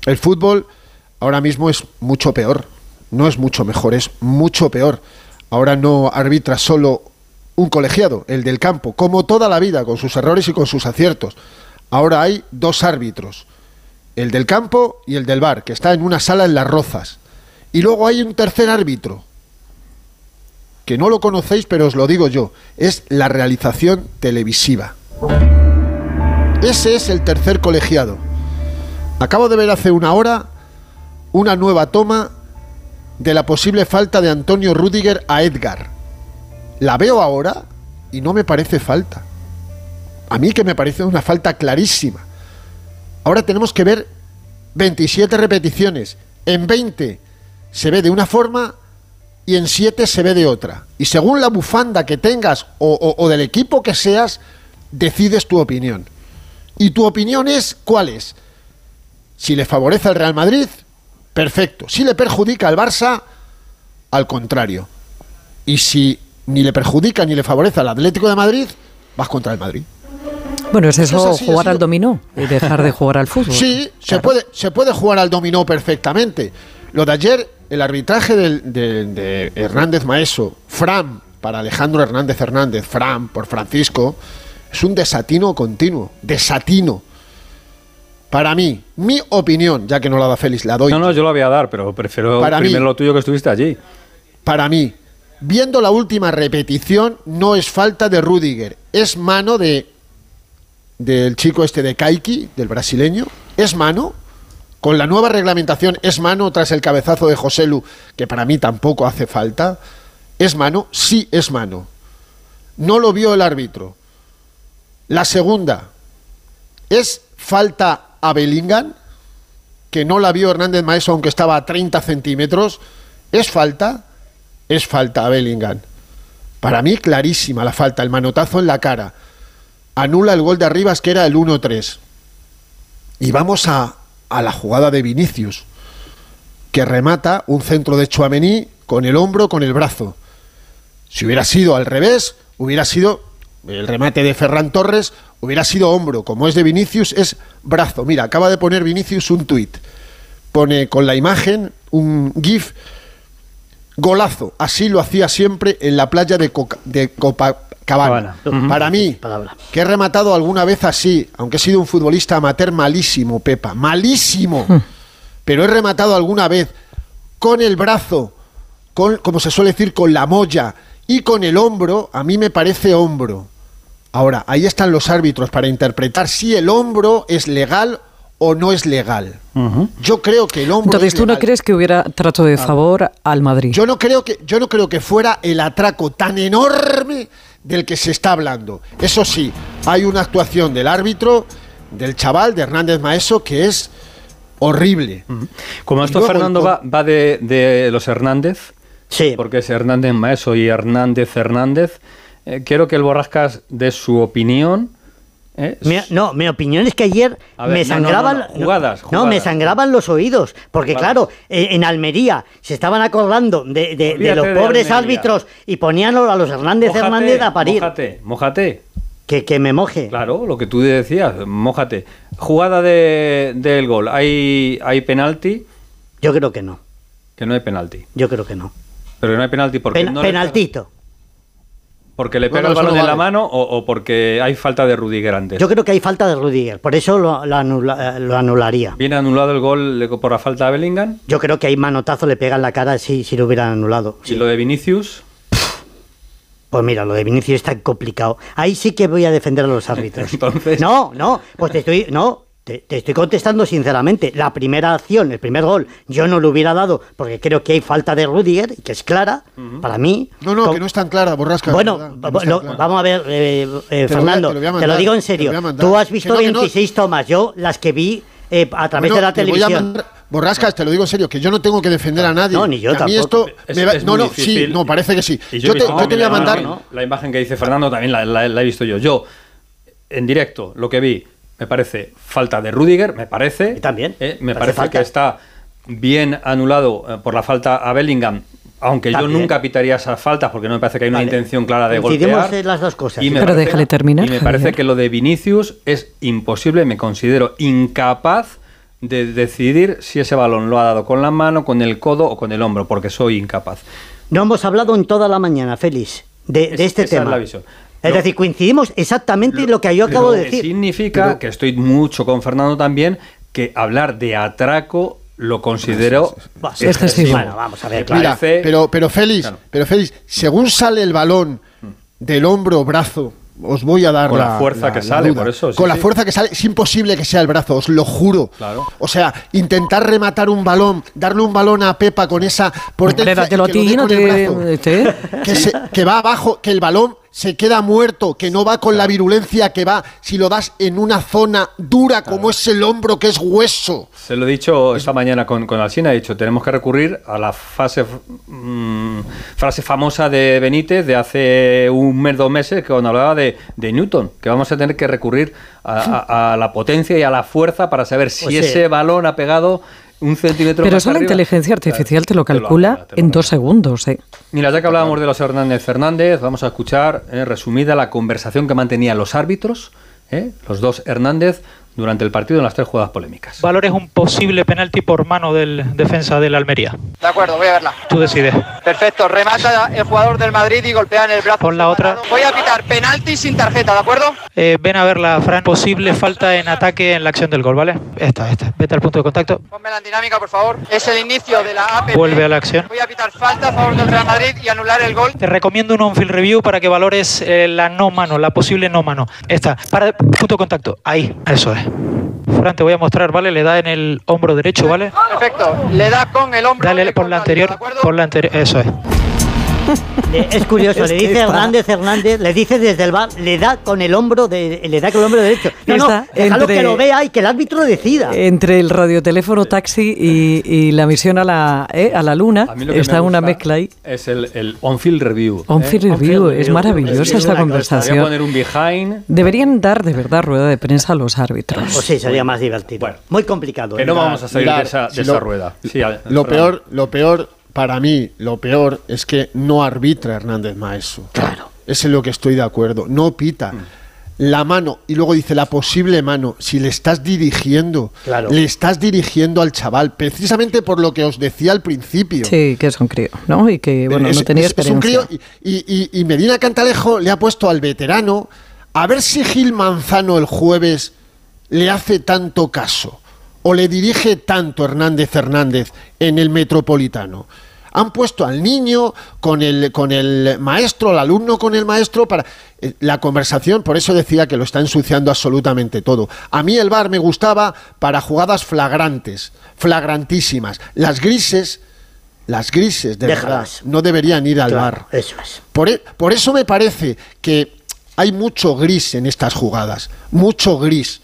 El fútbol ahora mismo es mucho peor. No es mucho mejor, es mucho peor. Ahora no arbitra solo un colegiado, el del campo, como toda la vida, con sus errores y con sus aciertos. Ahora hay dos árbitros, el del campo y el del bar, que está en una sala en Las Rozas. Y luego hay un tercer árbitro, que no lo conocéis, pero os lo digo yo, es la realización televisiva. Ese es el tercer colegiado. Acabo de ver hace una hora una nueva toma de la posible falta de Antonio Rudiger a Edgar. La veo ahora y no me parece falta. A mí que me parece una falta clarísima. Ahora tenemos que ver 27 repeticiones. En 20 se ve de una forma y en 7 se ve de otra. Y según la bufanda que tengas o, del equipo que seas, decides tu opinión. ¿Y tu opinión es cuál es? Si le favorece al Real Madrid, perfecto. Si le perjudica al Barça, al contrario. Y si ni le perjudica ni le favorece al Atlético de Madrid, vas contra el Madrid. Bueno, es eso, así, jugar al dominó y dejar de jugar al fútbol. Sí, se puede, se puede jugar al dominó perfectamente. Lo de ayer, el arbitraje del- de, de Hernández Maeso, Fran para Alejandro Hernández Hernández, Fran por Francisco, es un desatino continuo. Desatino. Para mí, mi opinión, ya que no la da Félix, la doy. No, no, yo lo voy a dar, pero prefiero Para mí- primero lo tuyo que estuviste allí. Para mí, viendo la última repetición, no es falta de Rudiger, es mano de del chico este de Kaiki, del brasileño, es mano. Con la nueva reglamentación es mano tras el cabezazo de José Lu, que para mí tampoco hace falta. ¿Es mano? Sí, es mano. No lo vio el árbitro. La segunda, ¿es falta a Bellingham? Que no la vio Hernández Maeso aunque estaba a 30 centímetros. ¿Es falta? Es falta a Bellingham. Para mí, clarísima la falta, el manotazo en la cara. Anula el gol de Arribas, que era el 1-3. Y vamos a, a la jugada de Vinicius, que remata un centro de Chuamení con el hombro, con el brazo. Si hubiera sido al revés, hubiera sido el remate de Ferran Torres, hubiera sido hombro. Como es de Vinicius, es brazo. Mira, acaba de poner Vinicius un tuit. Pone con la imagen un GIF Golazo, así lo hacía siempre en la playa de, Coca- de Copacabana. Cabana. Para mí, que he rematado alguna vez así, aunque he sido un futbolista amateur malísimo, Pepa, malísimo, pero he rematado alguna vez con el brazo, con, como se suele decir, con la molla y con el hombro, a mí me parece hombro. Ahora, ahí están los árbitros para interpretar si el hombro es legal o no es legal. Yo creo que el hombro Entonces, es ¿tú no crees que hubiera trato de favor al Madrid? Yo no creo que yo no creo que fuera el atraco tan enorme del que se está hablando. Eso sí, hay una actuación del árbitro, del chaval, de Hernández Maeso, que es horrible. Como esto, luego Fernando, va, va de, de los Hernández, sí. porque es Hernández Maeso y Hernández Hernández, eh, quiero que el Borrascas dé su opinión. ¿Eh? Mi- no, mi opinión es que ayer ver, me no, sangraban no, no, jugadas, no, me sangraban los oídos, porque claro, eh, en Almería se estaban acordando de, de- de Olvídate los pobres árbitros y ponían a los Hernández Hernández a parir. Mójate, mójate. Que, que me moje. Claro, lo que tú decías, mójate. Jugada de- del gol, ¿hay, ¿hay penalti? Yo creo que no. Que no hay penalti. Yo creo que no. Pero no hay penalti porque Pen- penaltito. Porque le pega el balón en la mano o, o porque hay falta de Rudiger antes. Yo creo que hay falta de Rudiger, por eso lo, lo anula- eh, lo anularía. ¿Viene anulado el gol por la falta de Bellingham? Yo creo que hay manotazo le pega en la cara si, si lo hubieran anulado. ¿Y lo de Vinicius? Pues mira, lo de Vinicius es tan complicado. Ahí sí que voy a defender a los árbitros. Entonces... No, no, pues te estoy, no, te, te estoy contestando sinceramente. La primera acción, el primer gol, yo no lo hubiera dado porque creo que hay falta de Rudiger, que es clara, para mí. No, no, que no es tan clara, borrasca. Bueno, no lo- clara. vamos a ver, eh, eh, Te lo voy a- Fernando, te lo te digo en serio. Tú has Que visto no, que no. 26 tomas, yo las que vi eh, a través Bueno, de la televisión. Borrascas, te lo digo en serio, que yo no tengo que defender a nadie. No, ni yo a mí tampoco. esto Es- me va- es no, no, sí, no, parece que sí. Y Yo, te, visto yo te voy a mandar. La imagen que dice Fernando también la, la- la he visto yo. Yo, en directo, lo que vi, me parece falta de Rudiger, me parece. también. eh, me parece falta. que está bien anulado eh, por la falta a Bellingham. Aunque yo nunca pitaría esas faltas porque no me parece que hay una Vale. intención clara de Coincidimos golpear. en las dos cosas. Y me Pero parece- déjale terminar, Y me parece Javier. que lo de Vinicius es imposible, me considero incapaz de decidir si ese balón lo ha dado con la mano, con el codo o con el hombro, porque soy incapaz. No hemos hablado en toda la mañana, Félix, de, de Es- este esa es tema. la visión. Es Lo- decir, coincidimos exactamente lo que yo acabo Lo de decir. significa que estoy mucho con Fernando también, que hablar de atraco lo considero excesivo. Bueno, vamos a ver, Me claro. Mira, parece- pero, pero Félix, pero Félix, según sale el balón del hombro o brazo, os voy a dar Con la fuerza que sale, duda. por eso, sí, Con la sí. fuerza que sale, es imposible que sea el brazo, os lo juro. Claro. O sea, intentar rematar un balón, darle un balón a Pepa con esa potencia Hombre, dátelo y a que lo ti, dé no con el te- brazo. te- que, se- que va abajo, que el balón se queda muerto, que no va con la virulencia que va si lo das en una zona dura como es el hombro, que es hueso. Se lo he dicho esta mañana con, con Alsina, he dicho, tenemos que recurrir a la fase mm, frase famosa de Benítez de hace un mes, dos meses, que cuando hablaba de, de Newton, que vamos a tener que recurrir a, a- a la potencia y a la fuerza para saber si O sea- ese balón ha pegado un centímetro Pero más eso la inteligencia artificial te lo te lo calcula arregla, te lo en dos segundos. ¿eh? Mira, ya que hablábamos de los Hernández Fernández, vamos a escuchar eh, resumida la conversación que mantenían los árbitros, eh, los dos Hernández, durante el partido en las tres jugadas polémicas. Valores un posible penalti por mano del defensa del Almería. De acuerdo, voy a verla. Tú decides. Perfecto, remata el jugador del Madrid y golpea en el brazo. Pon la otra. Voy a pitar penalti sin tarjeta, ¿de acuerdo? Eh, ven a verla, Fran. Posible falta en ataque en la acción del gol, ¿vale? Esta, esta. Vete al punto de contacto. Ponme la dinámica, por favor. Es el inicio de la APP. Vuelve a la acción. Voy a pitar falta a favor del Real Madrid y anular el gol. Te recomiendo un on-field review para que valores eh, la no mano, la posible no mano. Esta. Para punto de contacto. Ahí. Eso es. Fran, te voy a mostrar, ¿vale? Le da en el hombro derecho, ¿vale? Perfecto, le da con el hombro. Dale por la anterior. Por la anterior. Eso es. Es curioso, Es le dice Hernández Hernández, le dice desde el bar, le da con el hombro de, le da con el hombro derecho. No, no, Está déjalo entre- que lo vea y que el árbitro decida. Entre el radioteléfono taxi y, y la misión a la, eh, a la luna A está me una mezcla ahí. Es el, el on-field review. On-field ¿eh? review, es maravillosa Es esta conversación. Voy a poner un behind. Deberían dar de verdad rueda de prensa a los árbitros. Pues sí, sería más divertido. Muy complicado. Que ¿eh? no vamos a salir de esa, de rueda. Sí, Lo peor, lo peor para mí, lo peor es que no arbitra Hernández Maeso. Claro. Es lo que estoy de acuerdo. No pita. La mano, y luego dice la posible mano, si le estás dirigiendo, Claro. le estás dirigiendo al chaval, precisamente por lo que os decía al principio. Sí, que es un crío, ¿no? Y que, bueno, es, no tenía es- es un experiencia. crío y, y- y- y Medina Cantalejo le ha puesto al veterano a ver si Gil Manzano el jueves le hace tanto caso o le dirige tanto Hernández Hernández en el Metropolitano. Han puesto al niño con el, con el maestro, al alumno con el maestro para eh, la conversación, por eso decía que lo está ensuciando absolutamente todo. A mí el bar me gustaba para jugadas flagrantes, flagrantísimas. Las grises, las grises, de Déjalas. verdad, no deberían ir al Claro, bar. Eso es. Por, e- por eso me parece que hay mucho gris en estas jugadas, mucho gris.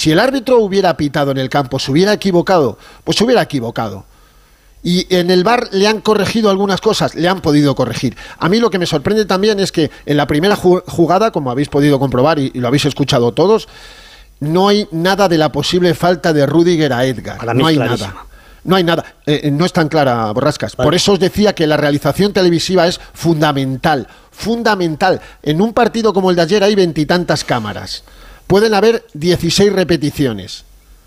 Si el árbitro hubiera pitado en el campo, se hubiera equivocado, pues se hubiera equivocado. Y en el bar le han corregido algunas cosas, le han podido corregir. A mí lo que me sorprende también es que en la primera ju- jugada, como habéis podido comprobar y, y lo habéis escuchado todos, no hay nada de la posible falta de Rudiger a Edgar. Para no hay nada. No hay nada. Eh, eh, no es tan clara, Borrascas. Por eso os decía que la realización televisiva es fundamental. Fundamental. En un partido como el de ayer hay veintitantas cámaras. Pueden haber 16 repeticiones.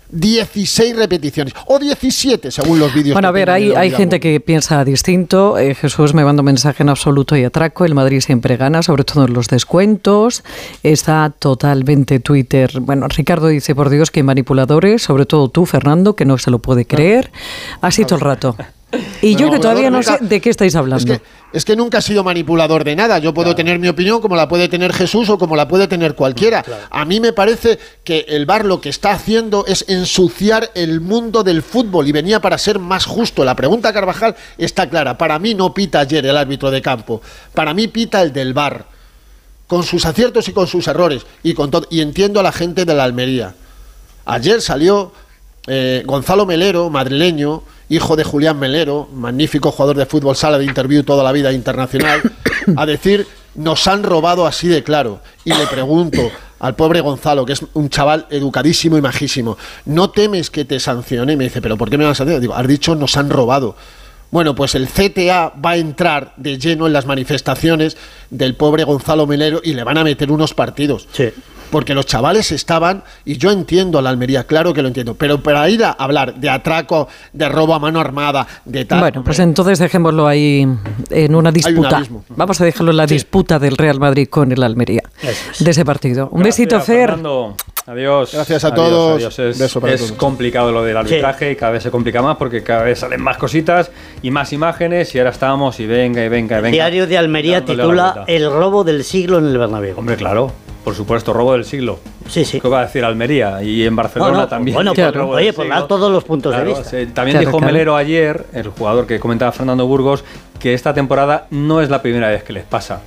16 repeticiones. O 17, según los vídeos. Bueno, a ver, hay, hay gente que piensa distinto. Eh, Jesús me manda un mensaje en absoluto y atraco. El Madrid siempre gana, sobre todo en los descuentos. Está totalmente Twitter. Bueno, Ricardo dice, por Dios, que manipuladores, sobre todo tú, Fernando, que no se lo puede creer. Así todo el rato. Y yo que todavía no sé de qué estáis hablando. Es que, es que nunca he sido manipulador de nada. Yo puedo tener mi opinión como la puede tener Jesús o como la puede tener cualquiera. A mí me parece que el VAR lo que está haciendo es ensuciar el mundo del fútbol y venía para ser más justo. La pregunta Carvajal está clara. Para mí no pita ayer el árbitro de campo. Para mí pita el del VAR. Con sus aciertos y con sus errores. Y, con y entiendo a la gente de la Almería. Ayer salió eh, Gonzalo Melero, madrileño, hijo de Julián Melero, magnífico jugador de fútbol, sala de interview toda la vida internacional, a decir, nos han robado así de claro. Y le pregunto al pobre Gonzalo, que es un chaval educadísimo y majísimo, ¿no temes que te sancione? Y me dice, ¿pero por qué me van a sancionar? Digo, has dicho, nos han robado. Bueno, pues el CTA va a entrar de lleno en las manifestaciones del pobre Gonzalo Melero y le van a meter unos partidos. Porque los chavales estaban, y yo entiendo a la Almería, claro que lo entiendo, pero para ir a hablar de atraco, de robo a mano armada, de tal. Bueno, pues entonces dejémoslo ahí en una un disputa. Vamos a dejarlo en la disputa del Real Madrid con el Almería. De ese partido. Un besito, Gracias, Fer. Fernando. Adiós. Gracias a Adiós, todos. adiós. Es, Beso para es todos. complicado lo del arbitraje y cada vez se complica más porque cada vez salen más cositas y más imágenes y ahora estamos y venga y venga y venga. Diario de Almería titula. El robo del siglo en el Bernabéu. Hombre, claro. Por supuesto, robo del siglo. Sí, sí. ¿Qué va a decir Almería? Y en Barcelona No, no, también. bueno, pues, Robo oye, del pues siglo. da todos los puntos de Claro, vista. sí. También Claro, dijo claro. Melero ayer, el jugador que comentaba Fernando Burgos, que esta temporada no es la primera vez que les pasa.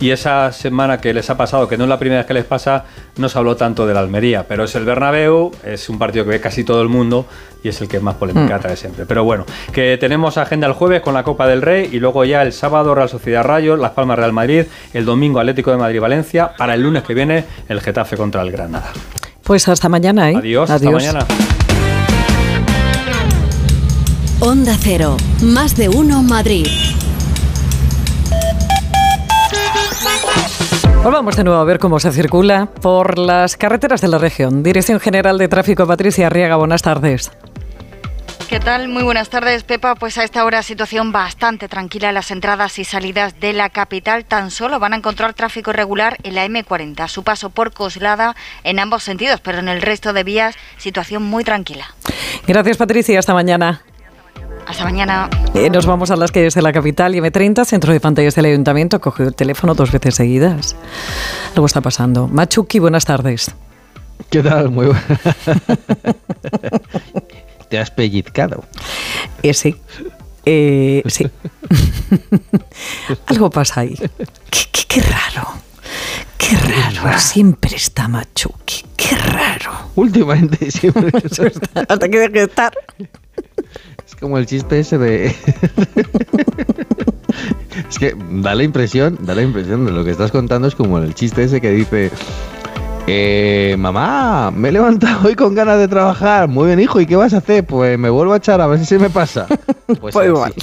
y esa semana que les ha pasado, que no es la primera vez que les pasa, no se habló tanto de la Almería, pero es el Bernabéu, es un partido que ve casi todo el mundo y es el que más polémica Mm. trae siempre. Pero bueno, que tenemos agenda el jueves con la Copa del Rey y luego ya el sábado Real Sociedad Rayo, Las Palmas Real Madrid, el domingo Atlético de Madrid Valencia, para el lunes que viene el Getafe contra el Granada. Pues hasta mañana, ¿eh? Adiós, hasta mañana. Onda Cero, más de uno Madrid. Volvamos de nuevo a ver cómo se circula por las carreteras de la región. Dirección General de Tráfico, Patricia Arriaga, buenas tardes. ¿Qué tal? Muy buenas tardes, Pepa. Pues a esta hora situación bastante tranquila en las entradas y salidas de la capital. Tan solo van a encontrar tráfico irregular en la M40, a su paso por Coslada en ambos sentidos, pero en el resto de vías situación muy tranquila. Gracias, Patricia. Hasta mañana. Hasta mañana. Eh, nos vamos a las calles de la capital y M30, centro de pantallas del ayuntamiento. Cogió el teléfono dos veces seguidas. Algo está pasando. Machuki, buenas tardes. ¿Qué tal? Muy bueno. Te has pellizcado. Eh, sí. Eh, sí. Algo pasa ahí. Qué, qué- qué raro. Qué raro. Siempre está Machuki. Qué raro. Últimamente siempre. Hasta que deje de estar. Es como el chiste ese de. es que da la impresión, da la impresión de lo que estás contando es como el chiste ese que dice. Eh, mamá, me he levantado hoy con ganas de trabajar. Muy bien, hijo, ¿y qué vas a hacer? Pues me vuelvo a echar a ver si se me pasa. Pues, así. igual.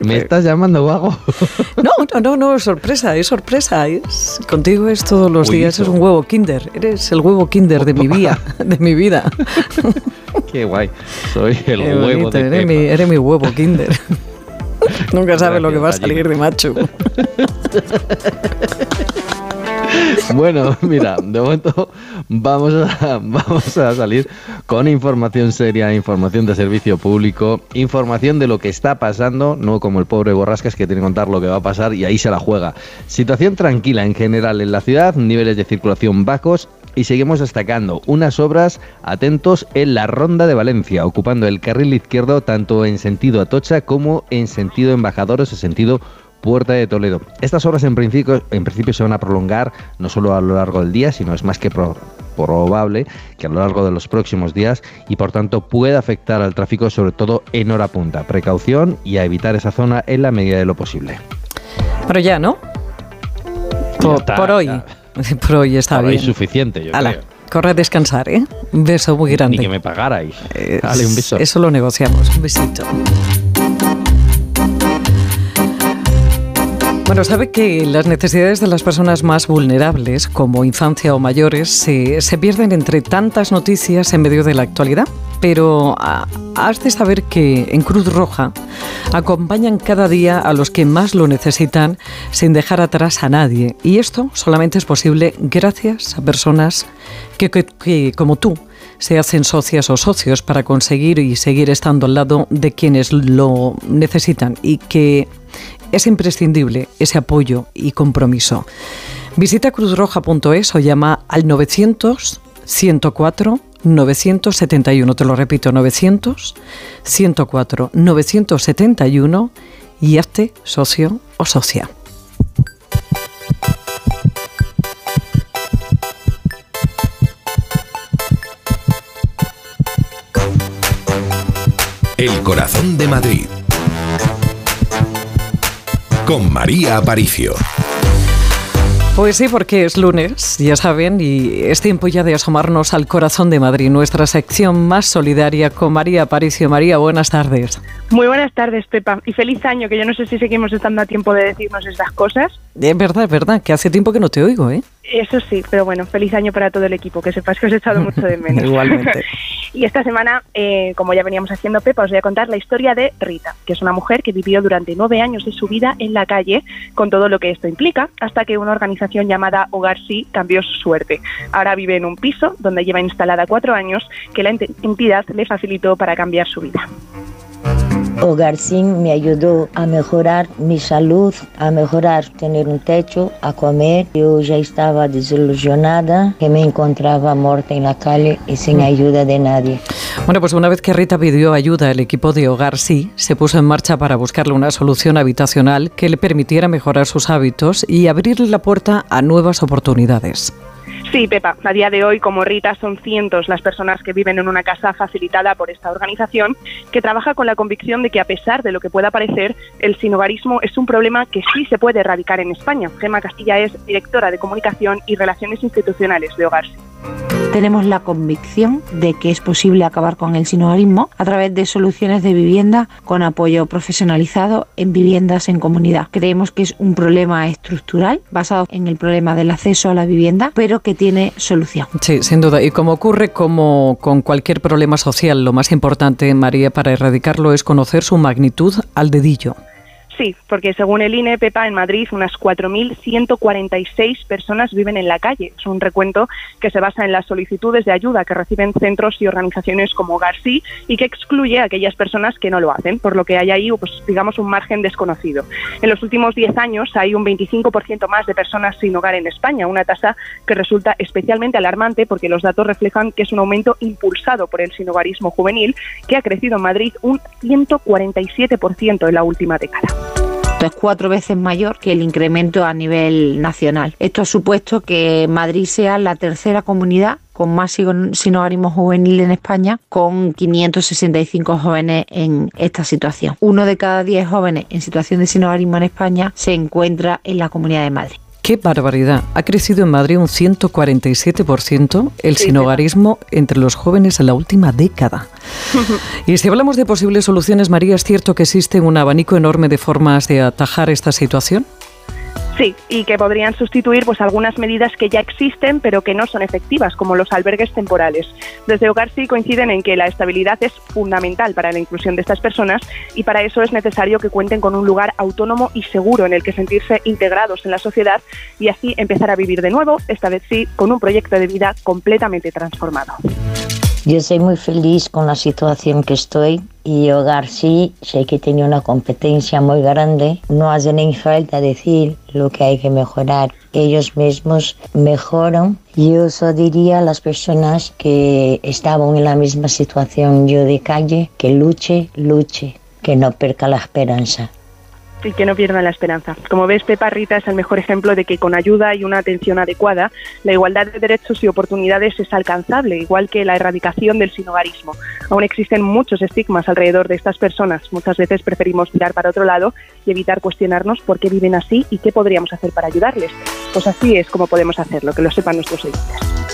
¿Me estás llamando vago? No, no, no, no, es sorpresa, es sorpresa. Es, contigo es todos los Uy, días, es un huevo kinder. Eres el huevo kinder de mi vida, de mi vida. Qué guay. Soy el Qué huevo bonito, de eres, mi, eres mi huevo kinder. Nunca sabes lo que va a salir de macho. Bueno, mira, de momento vamos a, vamos a salir con información seria, información de servicio público, información de lo que está pasando, no como el pobre Borrascas que tiene que contar lo que va a pasar y ahí se la juega. Situación tranquila en general en la ciudad, niveles de circulación bajos y seguimos destacando unas obras atentos en la Ronda de Valencia, ocupando el carril izquierdo tanto en sentido Atocha como en sentido Embajadores o sentido Puerta de Toledo. Estas obras en principio, en principio se van a prolongar no solo a lo largo del día, sino es más que pro- probable que a lo largo de los próximos días y por tanto pueda afectar al tráfico sobre todo en hora punta. Precaución y a evitar esa zona en la medida de lo posible. Pero ya, ¿no? Por, está, por hoy. ya. Por hoy está Ahora bien. es suficiente, yo Ala, creo. corre a descansar, ¿eh? Un beso muy grande. Ni que me pagarais. Eh, Dale, un beso. Eso lo negociamos. Un besito. Bueno, sabe que las necesidades de las personas más vulnerables, como infancia o mayores, se, se pierden entre tantas noticias en medio de la actualidad. Pero ah, has de saber que en Cruz Roja acompañan cada día a los que más lo necesitan sin dejar atrás a nadie. Y esto solamente es posible gracias a personas que, que- que, como tú, se hacen socias o socios para conseguir y seguir estando al lado de quienes lo necesitan y que es imprescindible ese apoyo y compromiso. Visita cruzroja.es o llama al 900 104 971. Te lo repito, 900 104 971 y hazte socio o socia. El corazón de Madrid. Con María Aparicio. Pues sí, porque es lunes, ya saben, y es tiempo ya de asomarnos al corazón de Madrid, nuestra sección más solidaria con María Aparicio. María, buenas tardes. Muy buenas tardes, Pepa, y feliz año, que yo no sé si seguimos estando a tiempo de decirnos estas cosas. Es verdad, es verdad, que hace tiempo que no te oigo, ¿eh? Eso sí, pero bueno, feliz año para todo el equipo, que sepas que os he echado mucho de menos. Igualmente. y esta semana, eh, como ya veníamos haciendo, Pepa, os voy a contar la historia de Rita, que es una mujer que vivió durante nueve años de su vida en la calle, con todo lo que esto implica, hasta que una organización llamada Hogar Sí cambió su suerte. Ahora vive en un piso donde lleva instalada cuatro años, que la ent- entidad le facilitó para cambiar su vida. Hogar Sin me ayudó a mejorar mi salud, a mejorar tener un techo, a comer. Yo ya estaba desilusionada, que me encontraba muerta en la calle y sin ayuda de nadie. Bueno, pues una vez que Rita pidió ayuda, el equipo de Hogar Sí se puso en marcha para buscarle una solución habitacional que le permitiera mejorar sus hábitos y abrirle la puerta a nuevas oportunidades. Sí, Pepa, a día de hoy, como Rita, son cientos las personas que viven en una casa facilitada por esta organización que trabaja con la convicción de que, a pesar de lo que pueda parecer, el sinogarismo es un problema que sí se puede erradicar en España. Gema Castilla es directora de Comunicación y Relaciones Institucionales de Hogar Sí. Tenemos la convicción de que es posible acabar con el sinogarismo a través de soluciones de vivienda con apoyo profesionalizado en viviendas en comunidad. Creemos que es un problema estructural basado en el problema del acceso a la vivienda, pero que tiene solución. Sí, sin duda. Y como ocurre como con cualquier problema social, lo más importante, María, para erradicarlo es conocer su magnitud al dedillo. Sí, porque según el INE, Pepa, en Madrid unas 4.146 personas viven en la calle. Es un recuento que se basa en las solicitudes de ayuda que reciben centros y organizaciones como Garci y que excluye a aquellas personas que no lo hacen, por lo que hay ahí, pues, digamos, un margen desconocido. En los últimos 10 años hay un 25% más de personas sin hogar en España, una tasa que resulta especialmente alarmante porque los datos reflejan que es un aumento impulsado por el sinogarismo juvenil que ha crecido en Madrid un 147% en la última década. Es cuatro veces mayor que el incremento a nivel nacional. Esto ha supuesto que Madrid sea la tercera comunidad con más sin- sinogarismo juvenil en España, con 565 jóvenes en esta situación. Uno de cada diez jóvenes en situación de sinogarismo en España se encuentra en la Comunidad de Madrid. ¡Qué barbaridad! Ha crecido en Madrid un 147% el Sí, sinogarismo entre los jóvenes en la última década. Y si hablamos de posibles soluciones, María, ¿es cierto que existe un abanico enorme de formas de atajar esta situación? Sí, y que podrían sustituir pues algunas medidas que ya existen pero que no son efectivas, como los albergues temporales. Desde Hogar sí coinciden en que la estabilidad es fundamental para la inclusión de estas personas y para eso es necesario que cuenten con un lugar autónomo y seguro en el que sentirse integrados en la sociedad y así empezar a vivir de nuevo, esta vez sí, con un proyecto de vida completamente transformado. Yo soy muy feliz con la situación que estoy y Hogar sí, sé que tiene una competencia muy grande. No hace ni falta decir lo que hay que mejorar. Ellos mismos mejoran. Yo solo diría a las personas que estaban en la misma situación yo de calle que luche, luche, que no perca la esperanza. Y que no pierdan la esperanza. Como ves, Pepa Rita es el mejor ejemplo de que con ayuda y una atención adecuada, la igualdad de derechos y oportunidades es alcanzable, igual que la erradicación del sinogarismo. Aún existen muchos estigmas alrededor de estas personas. Muchas veces preferimos mirar para otro lado y evitar cuestionarnos por qué viven así y qué podríamos hacer para ayudarles. Pues así es como podemos hacerlo, que lo sepan nuestros oyentes.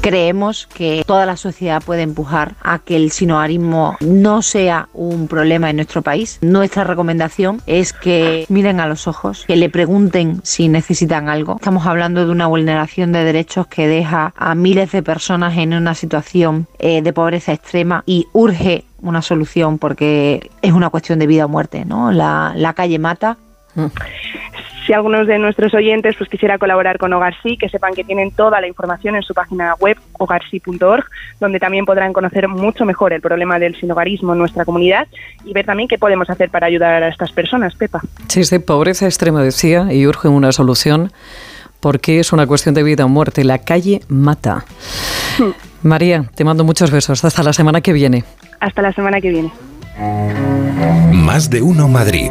Creemos que toda la sociedad puede empujar a que el sinogarismo no sea un problema en nuestro país. Nuestra recomendación es que miren a los ojos, que le pregunten si necesitan algo. Estamos hablando de una vulneración de derechos que deja a miles de personas en una situación eh, de pobreza extrema y urge una solución porque es una cuestión de vida o muerte. ¿no? La calle mata. Si algunos de nuestros oyentes pues quisiera colaborar con Hogar Sí, que sepan que tienen toda la información en su página web hogarsi.org, donde también podrán conocer mucho mejor el problema del sinogarismo en nuestra comunidad y ver también qué podemos hacer para ayudar a estas personas, Pepa. Sí, es de pobreza extrema, decía, y urge una solución porque es una cuestión de vida o muerte. La calle mata. María, te mando muchos besos. Hasta la semana que viene. Hasta la semana que viene. Más de uno Madrid.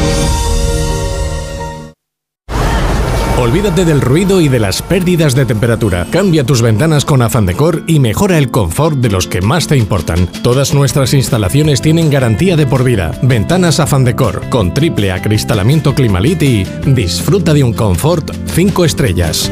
Olvídate del ruido y de las pérdidas de temperatura. Cambia tus ventanas con Afan Decor y mejora el confort de los que más te importan. Todas nuestras instalaciones tienen garantía de por vida. Ventanas Afan Decor con triple acristalamiento Climalit y disfruta de un confort 5 estrellas.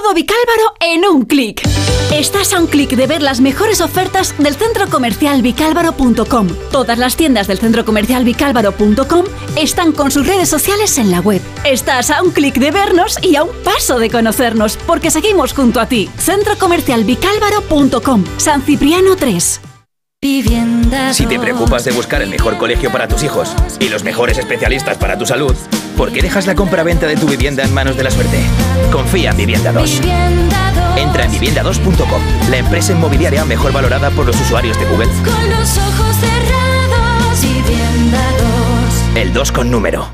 Todo Vicálvaro en un clic. Estás a un clic de ver las mejores ofertas del centro comercial vicálvaro.com. Todas las tiendas del centro comercial vicálvaro.com están con sus redes sociales en la web. Estás a un clic de vernos y a un paso de conocernos, porque seguimos junto a ti. Centro comercial vicálvaro.com. San Cipriano 3. Si te preocupas de buscar el mejor colegio para tus hijos y los mejores especialistas para tu salud, ¿por qué dejas la compra-venta de tu vivienda en manos de la suerte? Confía en Vivienda 2. Entra en vivienda2.com, la empresa inmobiliaria mejor valorada por los usuarios de Google. Con los ojos cerrados, Vivienda 2. El 2 con número.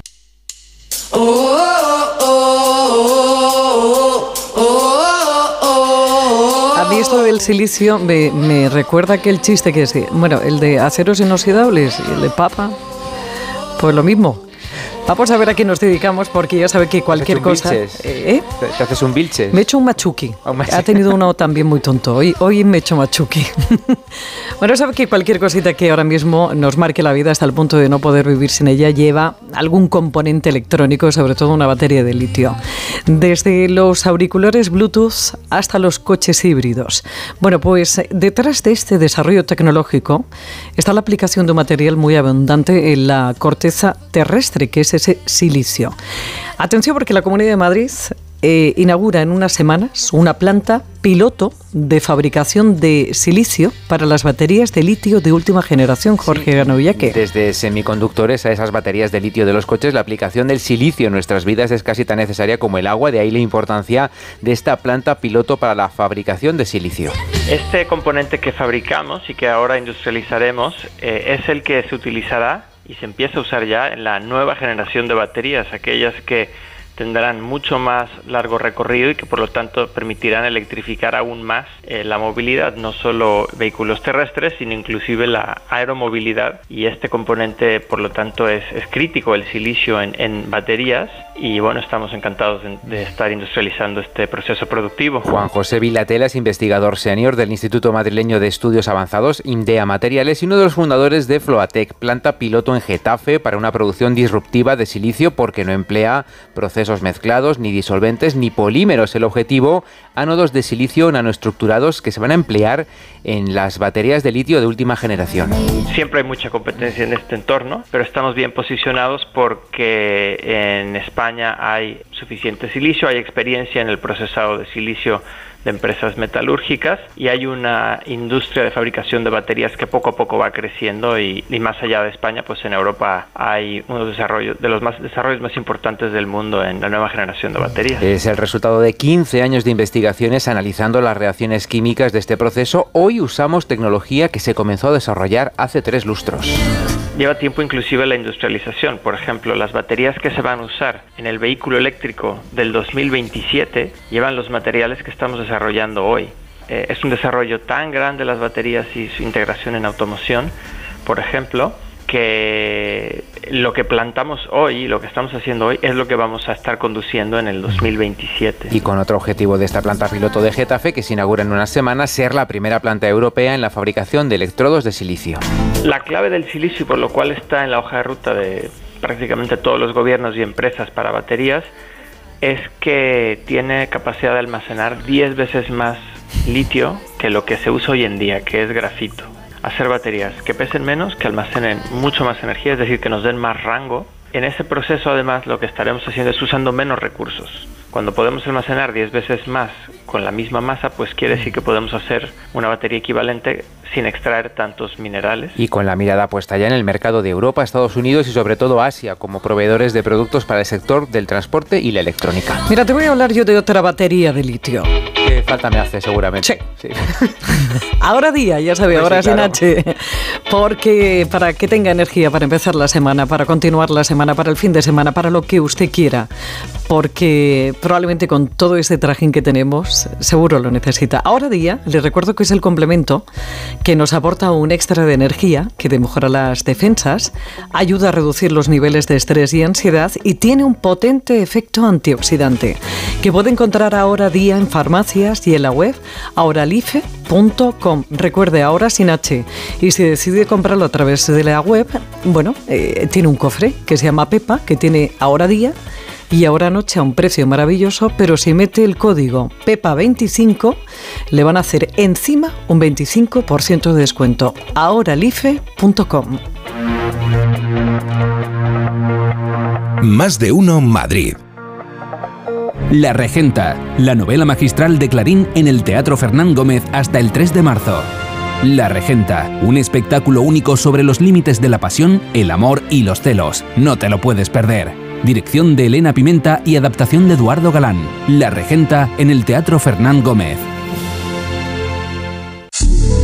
A mí esto del silicio me, me recuerda aquel chiste que es, bueno, el de aceros inoxidables y el de papa, pues lo mismo. Vamos a ver a qué nos dedicamos porque ya sabe que cualquier cosa... ¿Eh? Te, haces un bilche. Me he hecho un machuki. Machuki. Ha tenido uno también muy tonto. Hoy, hoy me he hecho machuki. bueno, sabe que cualquier cosita que ahora mismo nos marque la vida hasta el punto de no poder vivir sin ella lleva algún componente electrónico, sobre todo una batería de litio. Desde los auriculares Bluetooth hasta los coches híbridos. Bueno, pues detrás de este desarrollo tecnológico está la aplicación de un material muy abundante en la corteza terrestre, que es ese silicio. Atención porque la Comunidad de Madrid eh, inaugura en unas semanas una planta piloto de fabricación de silicio para las baterías de litio de última generación, Jorge Ganovillaque. Desde semiconductores a esas baterías de litio de los coches, la aplicación del silicio en nuestras vidas es casi tan necesaria como el agua, de ahí la importancia de esta planta piloto para la fabricación de silicio. Este componente que fabricamos y que ahora industrializaremos eh, es el que se utilizará y se empieza a usar ya en la nueva generación de baterías, aquellas que tendrán mucho más largo recorrido y que por lo tanto permitirán electrificar aún más eh, la movilidad, no solo vehículos terrestres, sino inclusive la aeromovilidad. Y este componente por lo tanto es, es crítico, el silicio en, en, baterías. Y bueno, estamos encantados de, de, estar industrializando este proceso productivo. Juan José Vilatela es investigador senior del Instituto Madrileño de Estudios Avanzados, INDEA Materiales, y uno de los fundadores de Floatec, planta piloto en Getafe para una producción disruptiva de silicio porque no emplea procesos mezclados, ni disolventes, ni polímeros. El objetivo, ánodos de silicio nanoestructurados que se van a emplear en las baterías de litio de última generación. Siempre hay mucha competencia en este entorno, pero estamos bien posicionados porque en España hay suficiente silicio, hay experiencia en el procesado de silicio de empresas metalúrgicas y hay una industria de fabricación de baterías que poco a poco va creciendo y, y más allá de España, pues en Europa hay uno de, desarrollos, de los más, desarrollos más importantes del mundo en la nueva generación de baterías. Es el resultado de 15 años de investigaciones analizando las reacciones químicas de este proceso. Hoy usamos tecnología que se comenzó a desarrollar hace tres lustros. Lleva tiempo inclusive la industrialización. Por ejemplo, las baterías que se van a usar en el vehículo eléctrico del 2027 llevan los materiales que estamos desarrollando hoy. Eh, es un desarrollo tan grande las baterías y su integración en automoción, por ejemplo, que lo que plantamos hoy, lo que estamos haciendo hoy, es lo que vamos a estar conduciendo en el 2027. Y con otro objetivo de esta planta piloto de Getafe, que se inaugura en unas semanas, ser la primera planta europea en la fabricación de electrodos de silicio. La clave del silicio, por lo cual está en la hoja de ruta de prácticamente todos los gobiernos y empresas para baterías, es que tiene capacidad de almacenar 10 veces más litio que lo que se usa hoy en día, que es grafito hacer baterías que pesen menos, que almacenen mucho más energía, es decir, que nos den más rango. En ese proceso, además, lo que estaremos haciendo es usando menos recursos. Cuando podemos almacenar 10 veces más con la misma masa, pues quiere decir que podemos hacer una batería equivalente sin extraer tantos minerales. Y con la mirada puesta ya en el mercado de Europa, Estados Unidos y sobre todo Asia, como proveedores de productos para el sector del transporte y la electrónica. Mira, te voy a hablar yo de otra batería de litio. Falta me hace seguramente. Sí. ahora día, ya sabe, ahora sí, sin claro. H. Porque para que tenga energía para empezar la semana, para continuar la semana, para el fin de semana, para lo que usted quiera. Porque probablemente con todo ese trajín que tenemos, seguro lo necesita. Ahora día, le recuerdo que es el complemento que nos aporta un extra de energía, que te mejora las defensas, ayuda a reducir los niveles de estrés y ansiedad y tiene un potente efecto antioxidante que puede encontrar ahora día en farmacias y en la web ahoralife.com. Recuerde, ahora sin H. Y si decide comprarlo a través de la web, bueno, eh, tiene un cofre que se llama Pepa, que tiene ahora día y ahora noche a un precio maravilloso, pero si mete el código PEPA25 le van a hacer encima un 25% de descuento. ahoralife.com. Más de uno Madrid. La Regenta, la novela magistral de Clarín en el Teatro Fernán Gómez hasta el 3 de marzo. La Regenta, un espectáculo único sobre los límites de la pasión, el amor y los celos. No te lo puedes perder. Dirección de Elena Pimenta y adaptación de Eduardo Galán. La Regenta en el Teatro Fernán Gómez.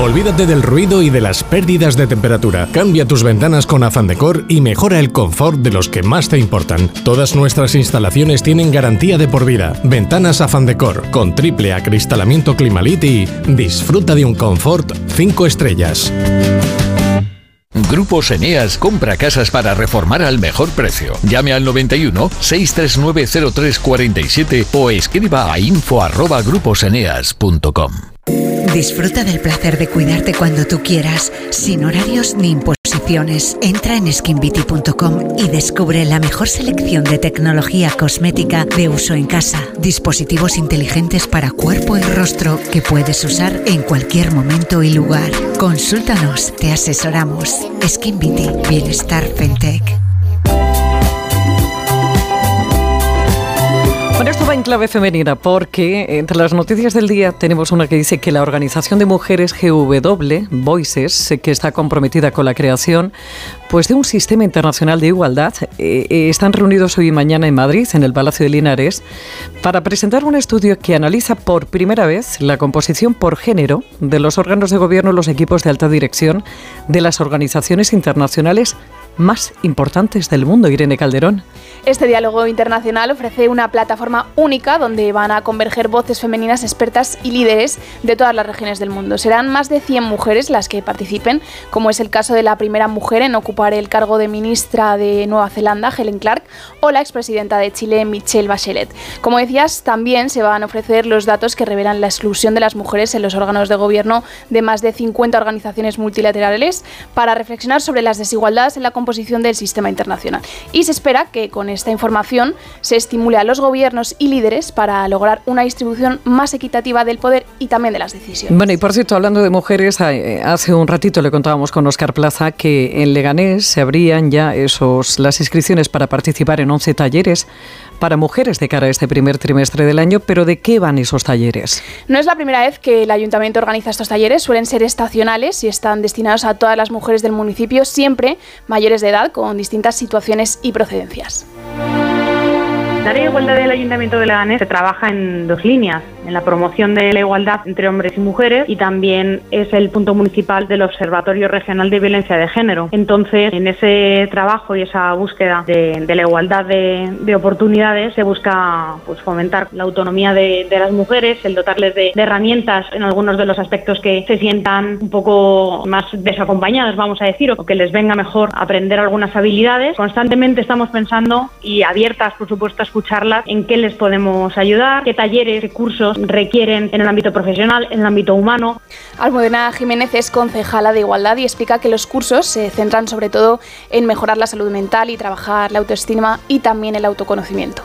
Olvídate del ruido y de las pérdidas de temperatura. Cambia tus ventanas con Afan Decor y mejora el confort de los que más te importan. Todas nuestras instalaciones tienen garantía de por vida. Ventanas Afan Decor con triple acristalamiento Climalit y disfruta de un confort 5 estrellas. Grupos Eneas compra casas para reformar al mejor precio. Llame al 91 639 0347 o escriba a info@gruposeneas.com. Disfruta del placer de cuidarte cuando tú quieras, sin horarios ni imposiciones. Entra en skinbeauty.com y descubre la mejor selección de tecnología cosmética de uso en casa. Dispositivos inteligentes para cuerpo y rostro que puedes usar en cualquier momento y lugar. Consúltanos, te asesoramos. Skin Bienestar Fentech. Bueno, esto va en clave femenina porque entre las noticias del día tenemos una que dice que la Organización de Mujeres GW, Voices, que está comprometida con la creación pues de un sistema internacional de igualdad, eh, eh, están reunidos hoy y mañana en Madrid, en el Palacio de Linares, para presentar un estudio que analiza por primera vez la composición por género de los órganos de gobierno los equipos de alta dirección de las organizaciones internacionales más importantes del mundo, Irene Calderón. Este diálogo internacional ofrece una plataforma única donde van a converger voces femeninas expertas y líderes de todas las regiones del mundo. Serán más de 100 mujeres las que participen, como es el caso de la primera mujer en ocupar el cargo de ministra de Nueva Zelanda, Helen Clark, o la expresidenta de Chile, Michelle Bachelet. Como decías, también se van a ofrecer los datos que revelan la exclusión de las mujeres en los órganos de gobierno de más de 50 organizaciones multilaterales para reflexionar sobre las desigualdades en la composición del sistema internacional. Y se espera que con esta información se estimule a los gobiernos y líderes para lograr una distribución más equitativa del poder y también de las decisiones. Bueno, y por cierto, hablando de mujeres, eh, hace un ratito le contábamos con Oscar Plaza que en Leganés se abrían ya esos, las inscripciones para participar en 11 talleres para mujeres de cara a este primer trimestre del año, pero ¿de qué van esos talleres? No es la primera vez que el ayuntamiento organiza estos talleres, suelen ser estacionales y están destinados a todas las mujeres del municipio, siempre mayores de edad, con distintas situaciones y procedencias. Ley de igualdad del Ayuntamiento de Leganés se trabaja en dos líneas, en la promoción de la igualdad entre hombres y mujeres y también es el punto municipal del Observatorio Regional de Violencia de Género. Entonces, en ese trabajo y esa búsqueda de, de la igualdad de, de, oportunidades se busca pues, fomentar la autonomía de, de las mujeres, el dotarles de, herramientas en algunos de los aspectos que se sientan un poco más desacompañadas, vamos a decir, o que les venga mejor aprender algunas habilidades. Constantemente estamos pensando y abiertas, por supuesto, escucharlas en qué les podemos ayudar, qué talleres, qué cursos requieren en el ámbito profesional, en el ámbito humano. Almudena Jiménez es concejala de Igualdad y explica que los cursos se centran sobre todo en mejorar la salud mental y trabajar la autoestima y también el autoconocimiento.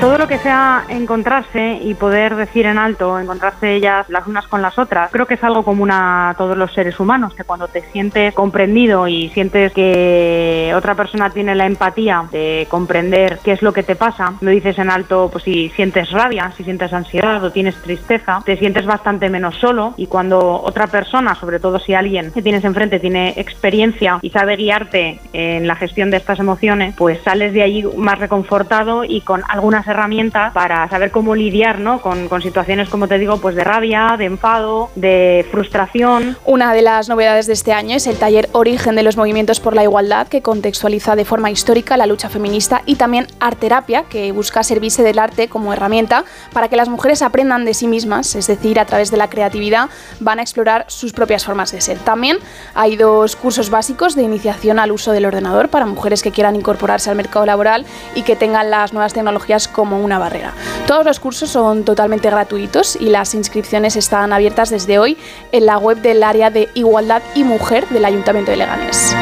Todo lo que sea encontrarse y poder decir en alto, encontrarse ellas las unas con las otras, creo que es algo común a todos los seres humanos, que cuando te sientes comprendido y sientes que otra persona tiene la empatía de comprender qué es lo que te pasa, lo dices en alto, pues si sientes rabia, si sientes ansiedad o tienes tristeza, te sientes bastante menos solo y cuando otra persona, sobre todo si alguien que tienes enfrente tiene experiencia y sabe guiarte en la gestión de estas emociones, pues sales de allí más reconfortado y con algunas herramientas para saber cómo lidiar ¿no? con, con situaciones, como te digo, pues de rabia, de enfado, de frustración. Una de las novedades de este año es el taller Origen de los Movimientos por la Igualdad, que contextualiza de forma histórica la lucha feminista, y también Arterapia, que busca servirse del arte como herramienta para que las mujeres aprendan de sí mismas, es decir, a través de la creatividad van a explorar sus propias formas de ser. También hay dos cursos básicos de iniciación al uso del ordenador para mujeres que quieran incorporarse al mercado laboral y que tengan las nuevas tecnologías como una barrera. Todos los cursos son totalmente gratuitos y las inscripciones están abiertas desde hoy en la web del área de Igualdad y Mujer del Ayuntamiento de Leganés.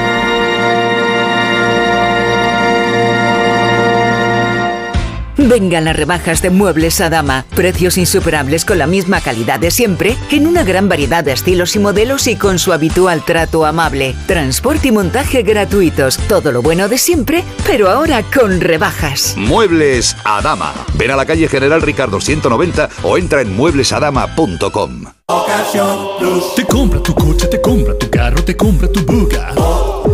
Vengan las rebajas de Muebles a Dama. Precios insuperables con la misma calidad de siempre, en una gran variedad de estilos y modelos y con su habitual trato amable. Transporte y montaje gratuitos. Todo lo bueno de siempre, pero ahora con rebajas. Muebles a Dama. Ven a la calle General Ricardo 190 o entra en mueblesadama.com. Te compra tu coche, te compra tu carro, te compra tu buga. Te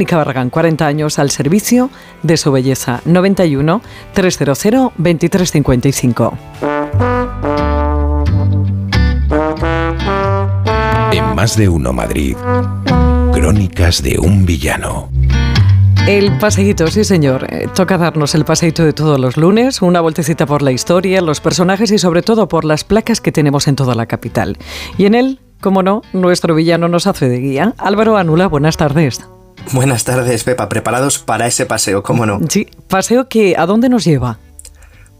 Clínica Barragán, 40 años al servicio de su belleza. 91 300 2355. En más de uno Madrid. Crónicas de un villano. El paseíto, sí señor. Eh, toca darnos el paseíto de todos los lunes, una vueltecita por la historia, los personajes y sobre todo por las placas que tenemos en toda la capital. Y en él, como no, nuestro villano nos hace de guía. Álvaro Anula, buenas tardes. Buenas tardes, Pepa. ¿Preparados para ese paseo? ¿Cómo no? Sí, paseo que ¿a dónde nos lleva?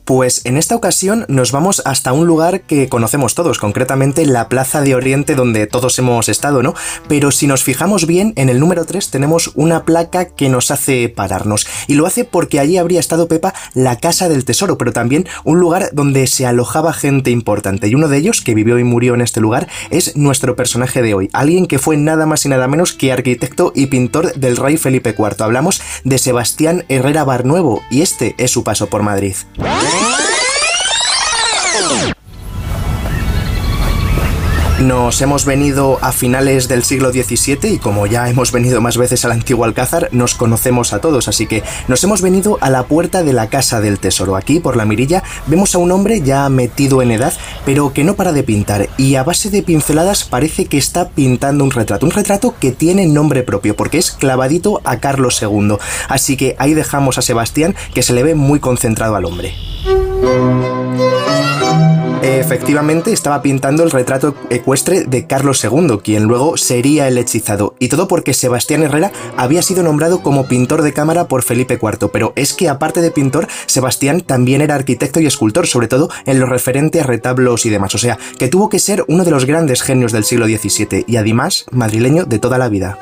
Pues en esta ocasión nos vamos hasta un lugar que conocemos todos, concretamente la Plaza de Oriente donde todos hemos estado, ¿no? Pero si nos fijamos bien, en el número 3 tenemos una placa que nos hace pararnos. Y lo hace porque allí habría estado Pepa la Casa del Tesoro, pero también un lugar donde se alojaba gente importante. Y uno de ellos, que vivió y murió en este lugar, es nuestro personaje de hoy. Alguien que fue nada más y nada menos que arquitecto y pintor del rey Felipe IV. Hablamos de Sebastián Herrera Barnuevo y este es su paso por Madrid. Oh. Nos hemos venido a finales del siglo XVII y como ya hemos venido más veces al antiguo Alcázar, nos conocemos a todos, así que nos hemos venido a la puerta de la Casa del Tesoro. Aquí, por la mirilla, vemos a un hombre ya metido en edad, pero que no para de pintar y a base de pinceladas parece que está pintando un retrato, un retrato que tiene nombre propio porque es clavadito a Carlos II. Así que ahí dejamos a Sebastián que se le ve muy concentrado al hombre. Efectivamente, estaba pintando el retrato de Carlos II, quien luego sería el hechizado. Y todo porque Sebastián Herrera había sido nombrado como pintor de cámara por Felipe IV. Pero es que aparte de pintor, Sebastián también era arquitecto y escultor, sobre todo en lo referente a retablos y demás. O sea, que tuvo que ser uno de los grandes genios del siglo XVII y además madrileño de toda la vida.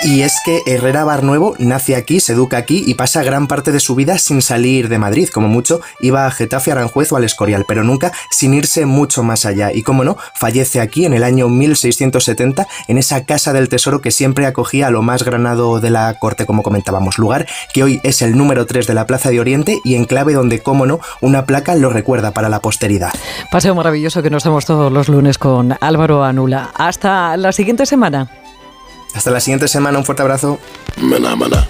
Y es que Herrera Barnuevo nace aquí, se educa aquí y pasa gran parte de su vida sin salir de Madrid. Como mucho, iba a Getafe, Aranjuez o al Escorial, pero nunca sin irse mucho más allá. Y como no, fallece aquí en el año 1670 en esa casa del tesoro que siempre acogía a lo más granado de la corte, como comentábamos. Lugar que hoy es el número 3 de la Plaza de Oriente y enclave donde, como no, una placa lo recuerda para la posteridad. Paseo maravilloso que nos damos todos los lunes con Álvaro Anula. Hasta la siguiente semana. Hasta la siguiente semana, un fuerte abrazo. Maná, maná.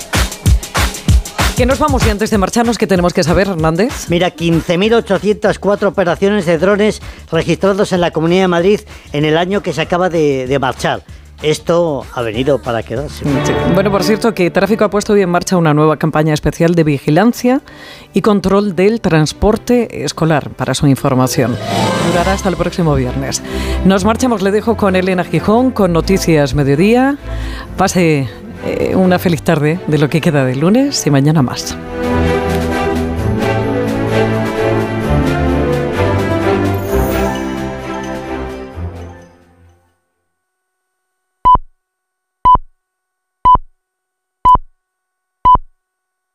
Que nos vamos y antes de marcharnos, ¿qué tenemos que saber, Hernández? Mira, 15.804 operaciones de drones registrados en la Comunidad de Madrid en el año que se acaba de, de marchar. Esto ha venido para quedarse. Bueno, por cierto, que Tráfico ha puesto hoy en marcha una nueva campaña especial de vigilancia y control del transporte escolar, para su información. Durará hasta el próximo viernes. Nos marchamos, le dejo con Elena Gijón, con Noticias Mediodía. Pase eh, una feliz tarde de lo que queda de lunes y mañana más.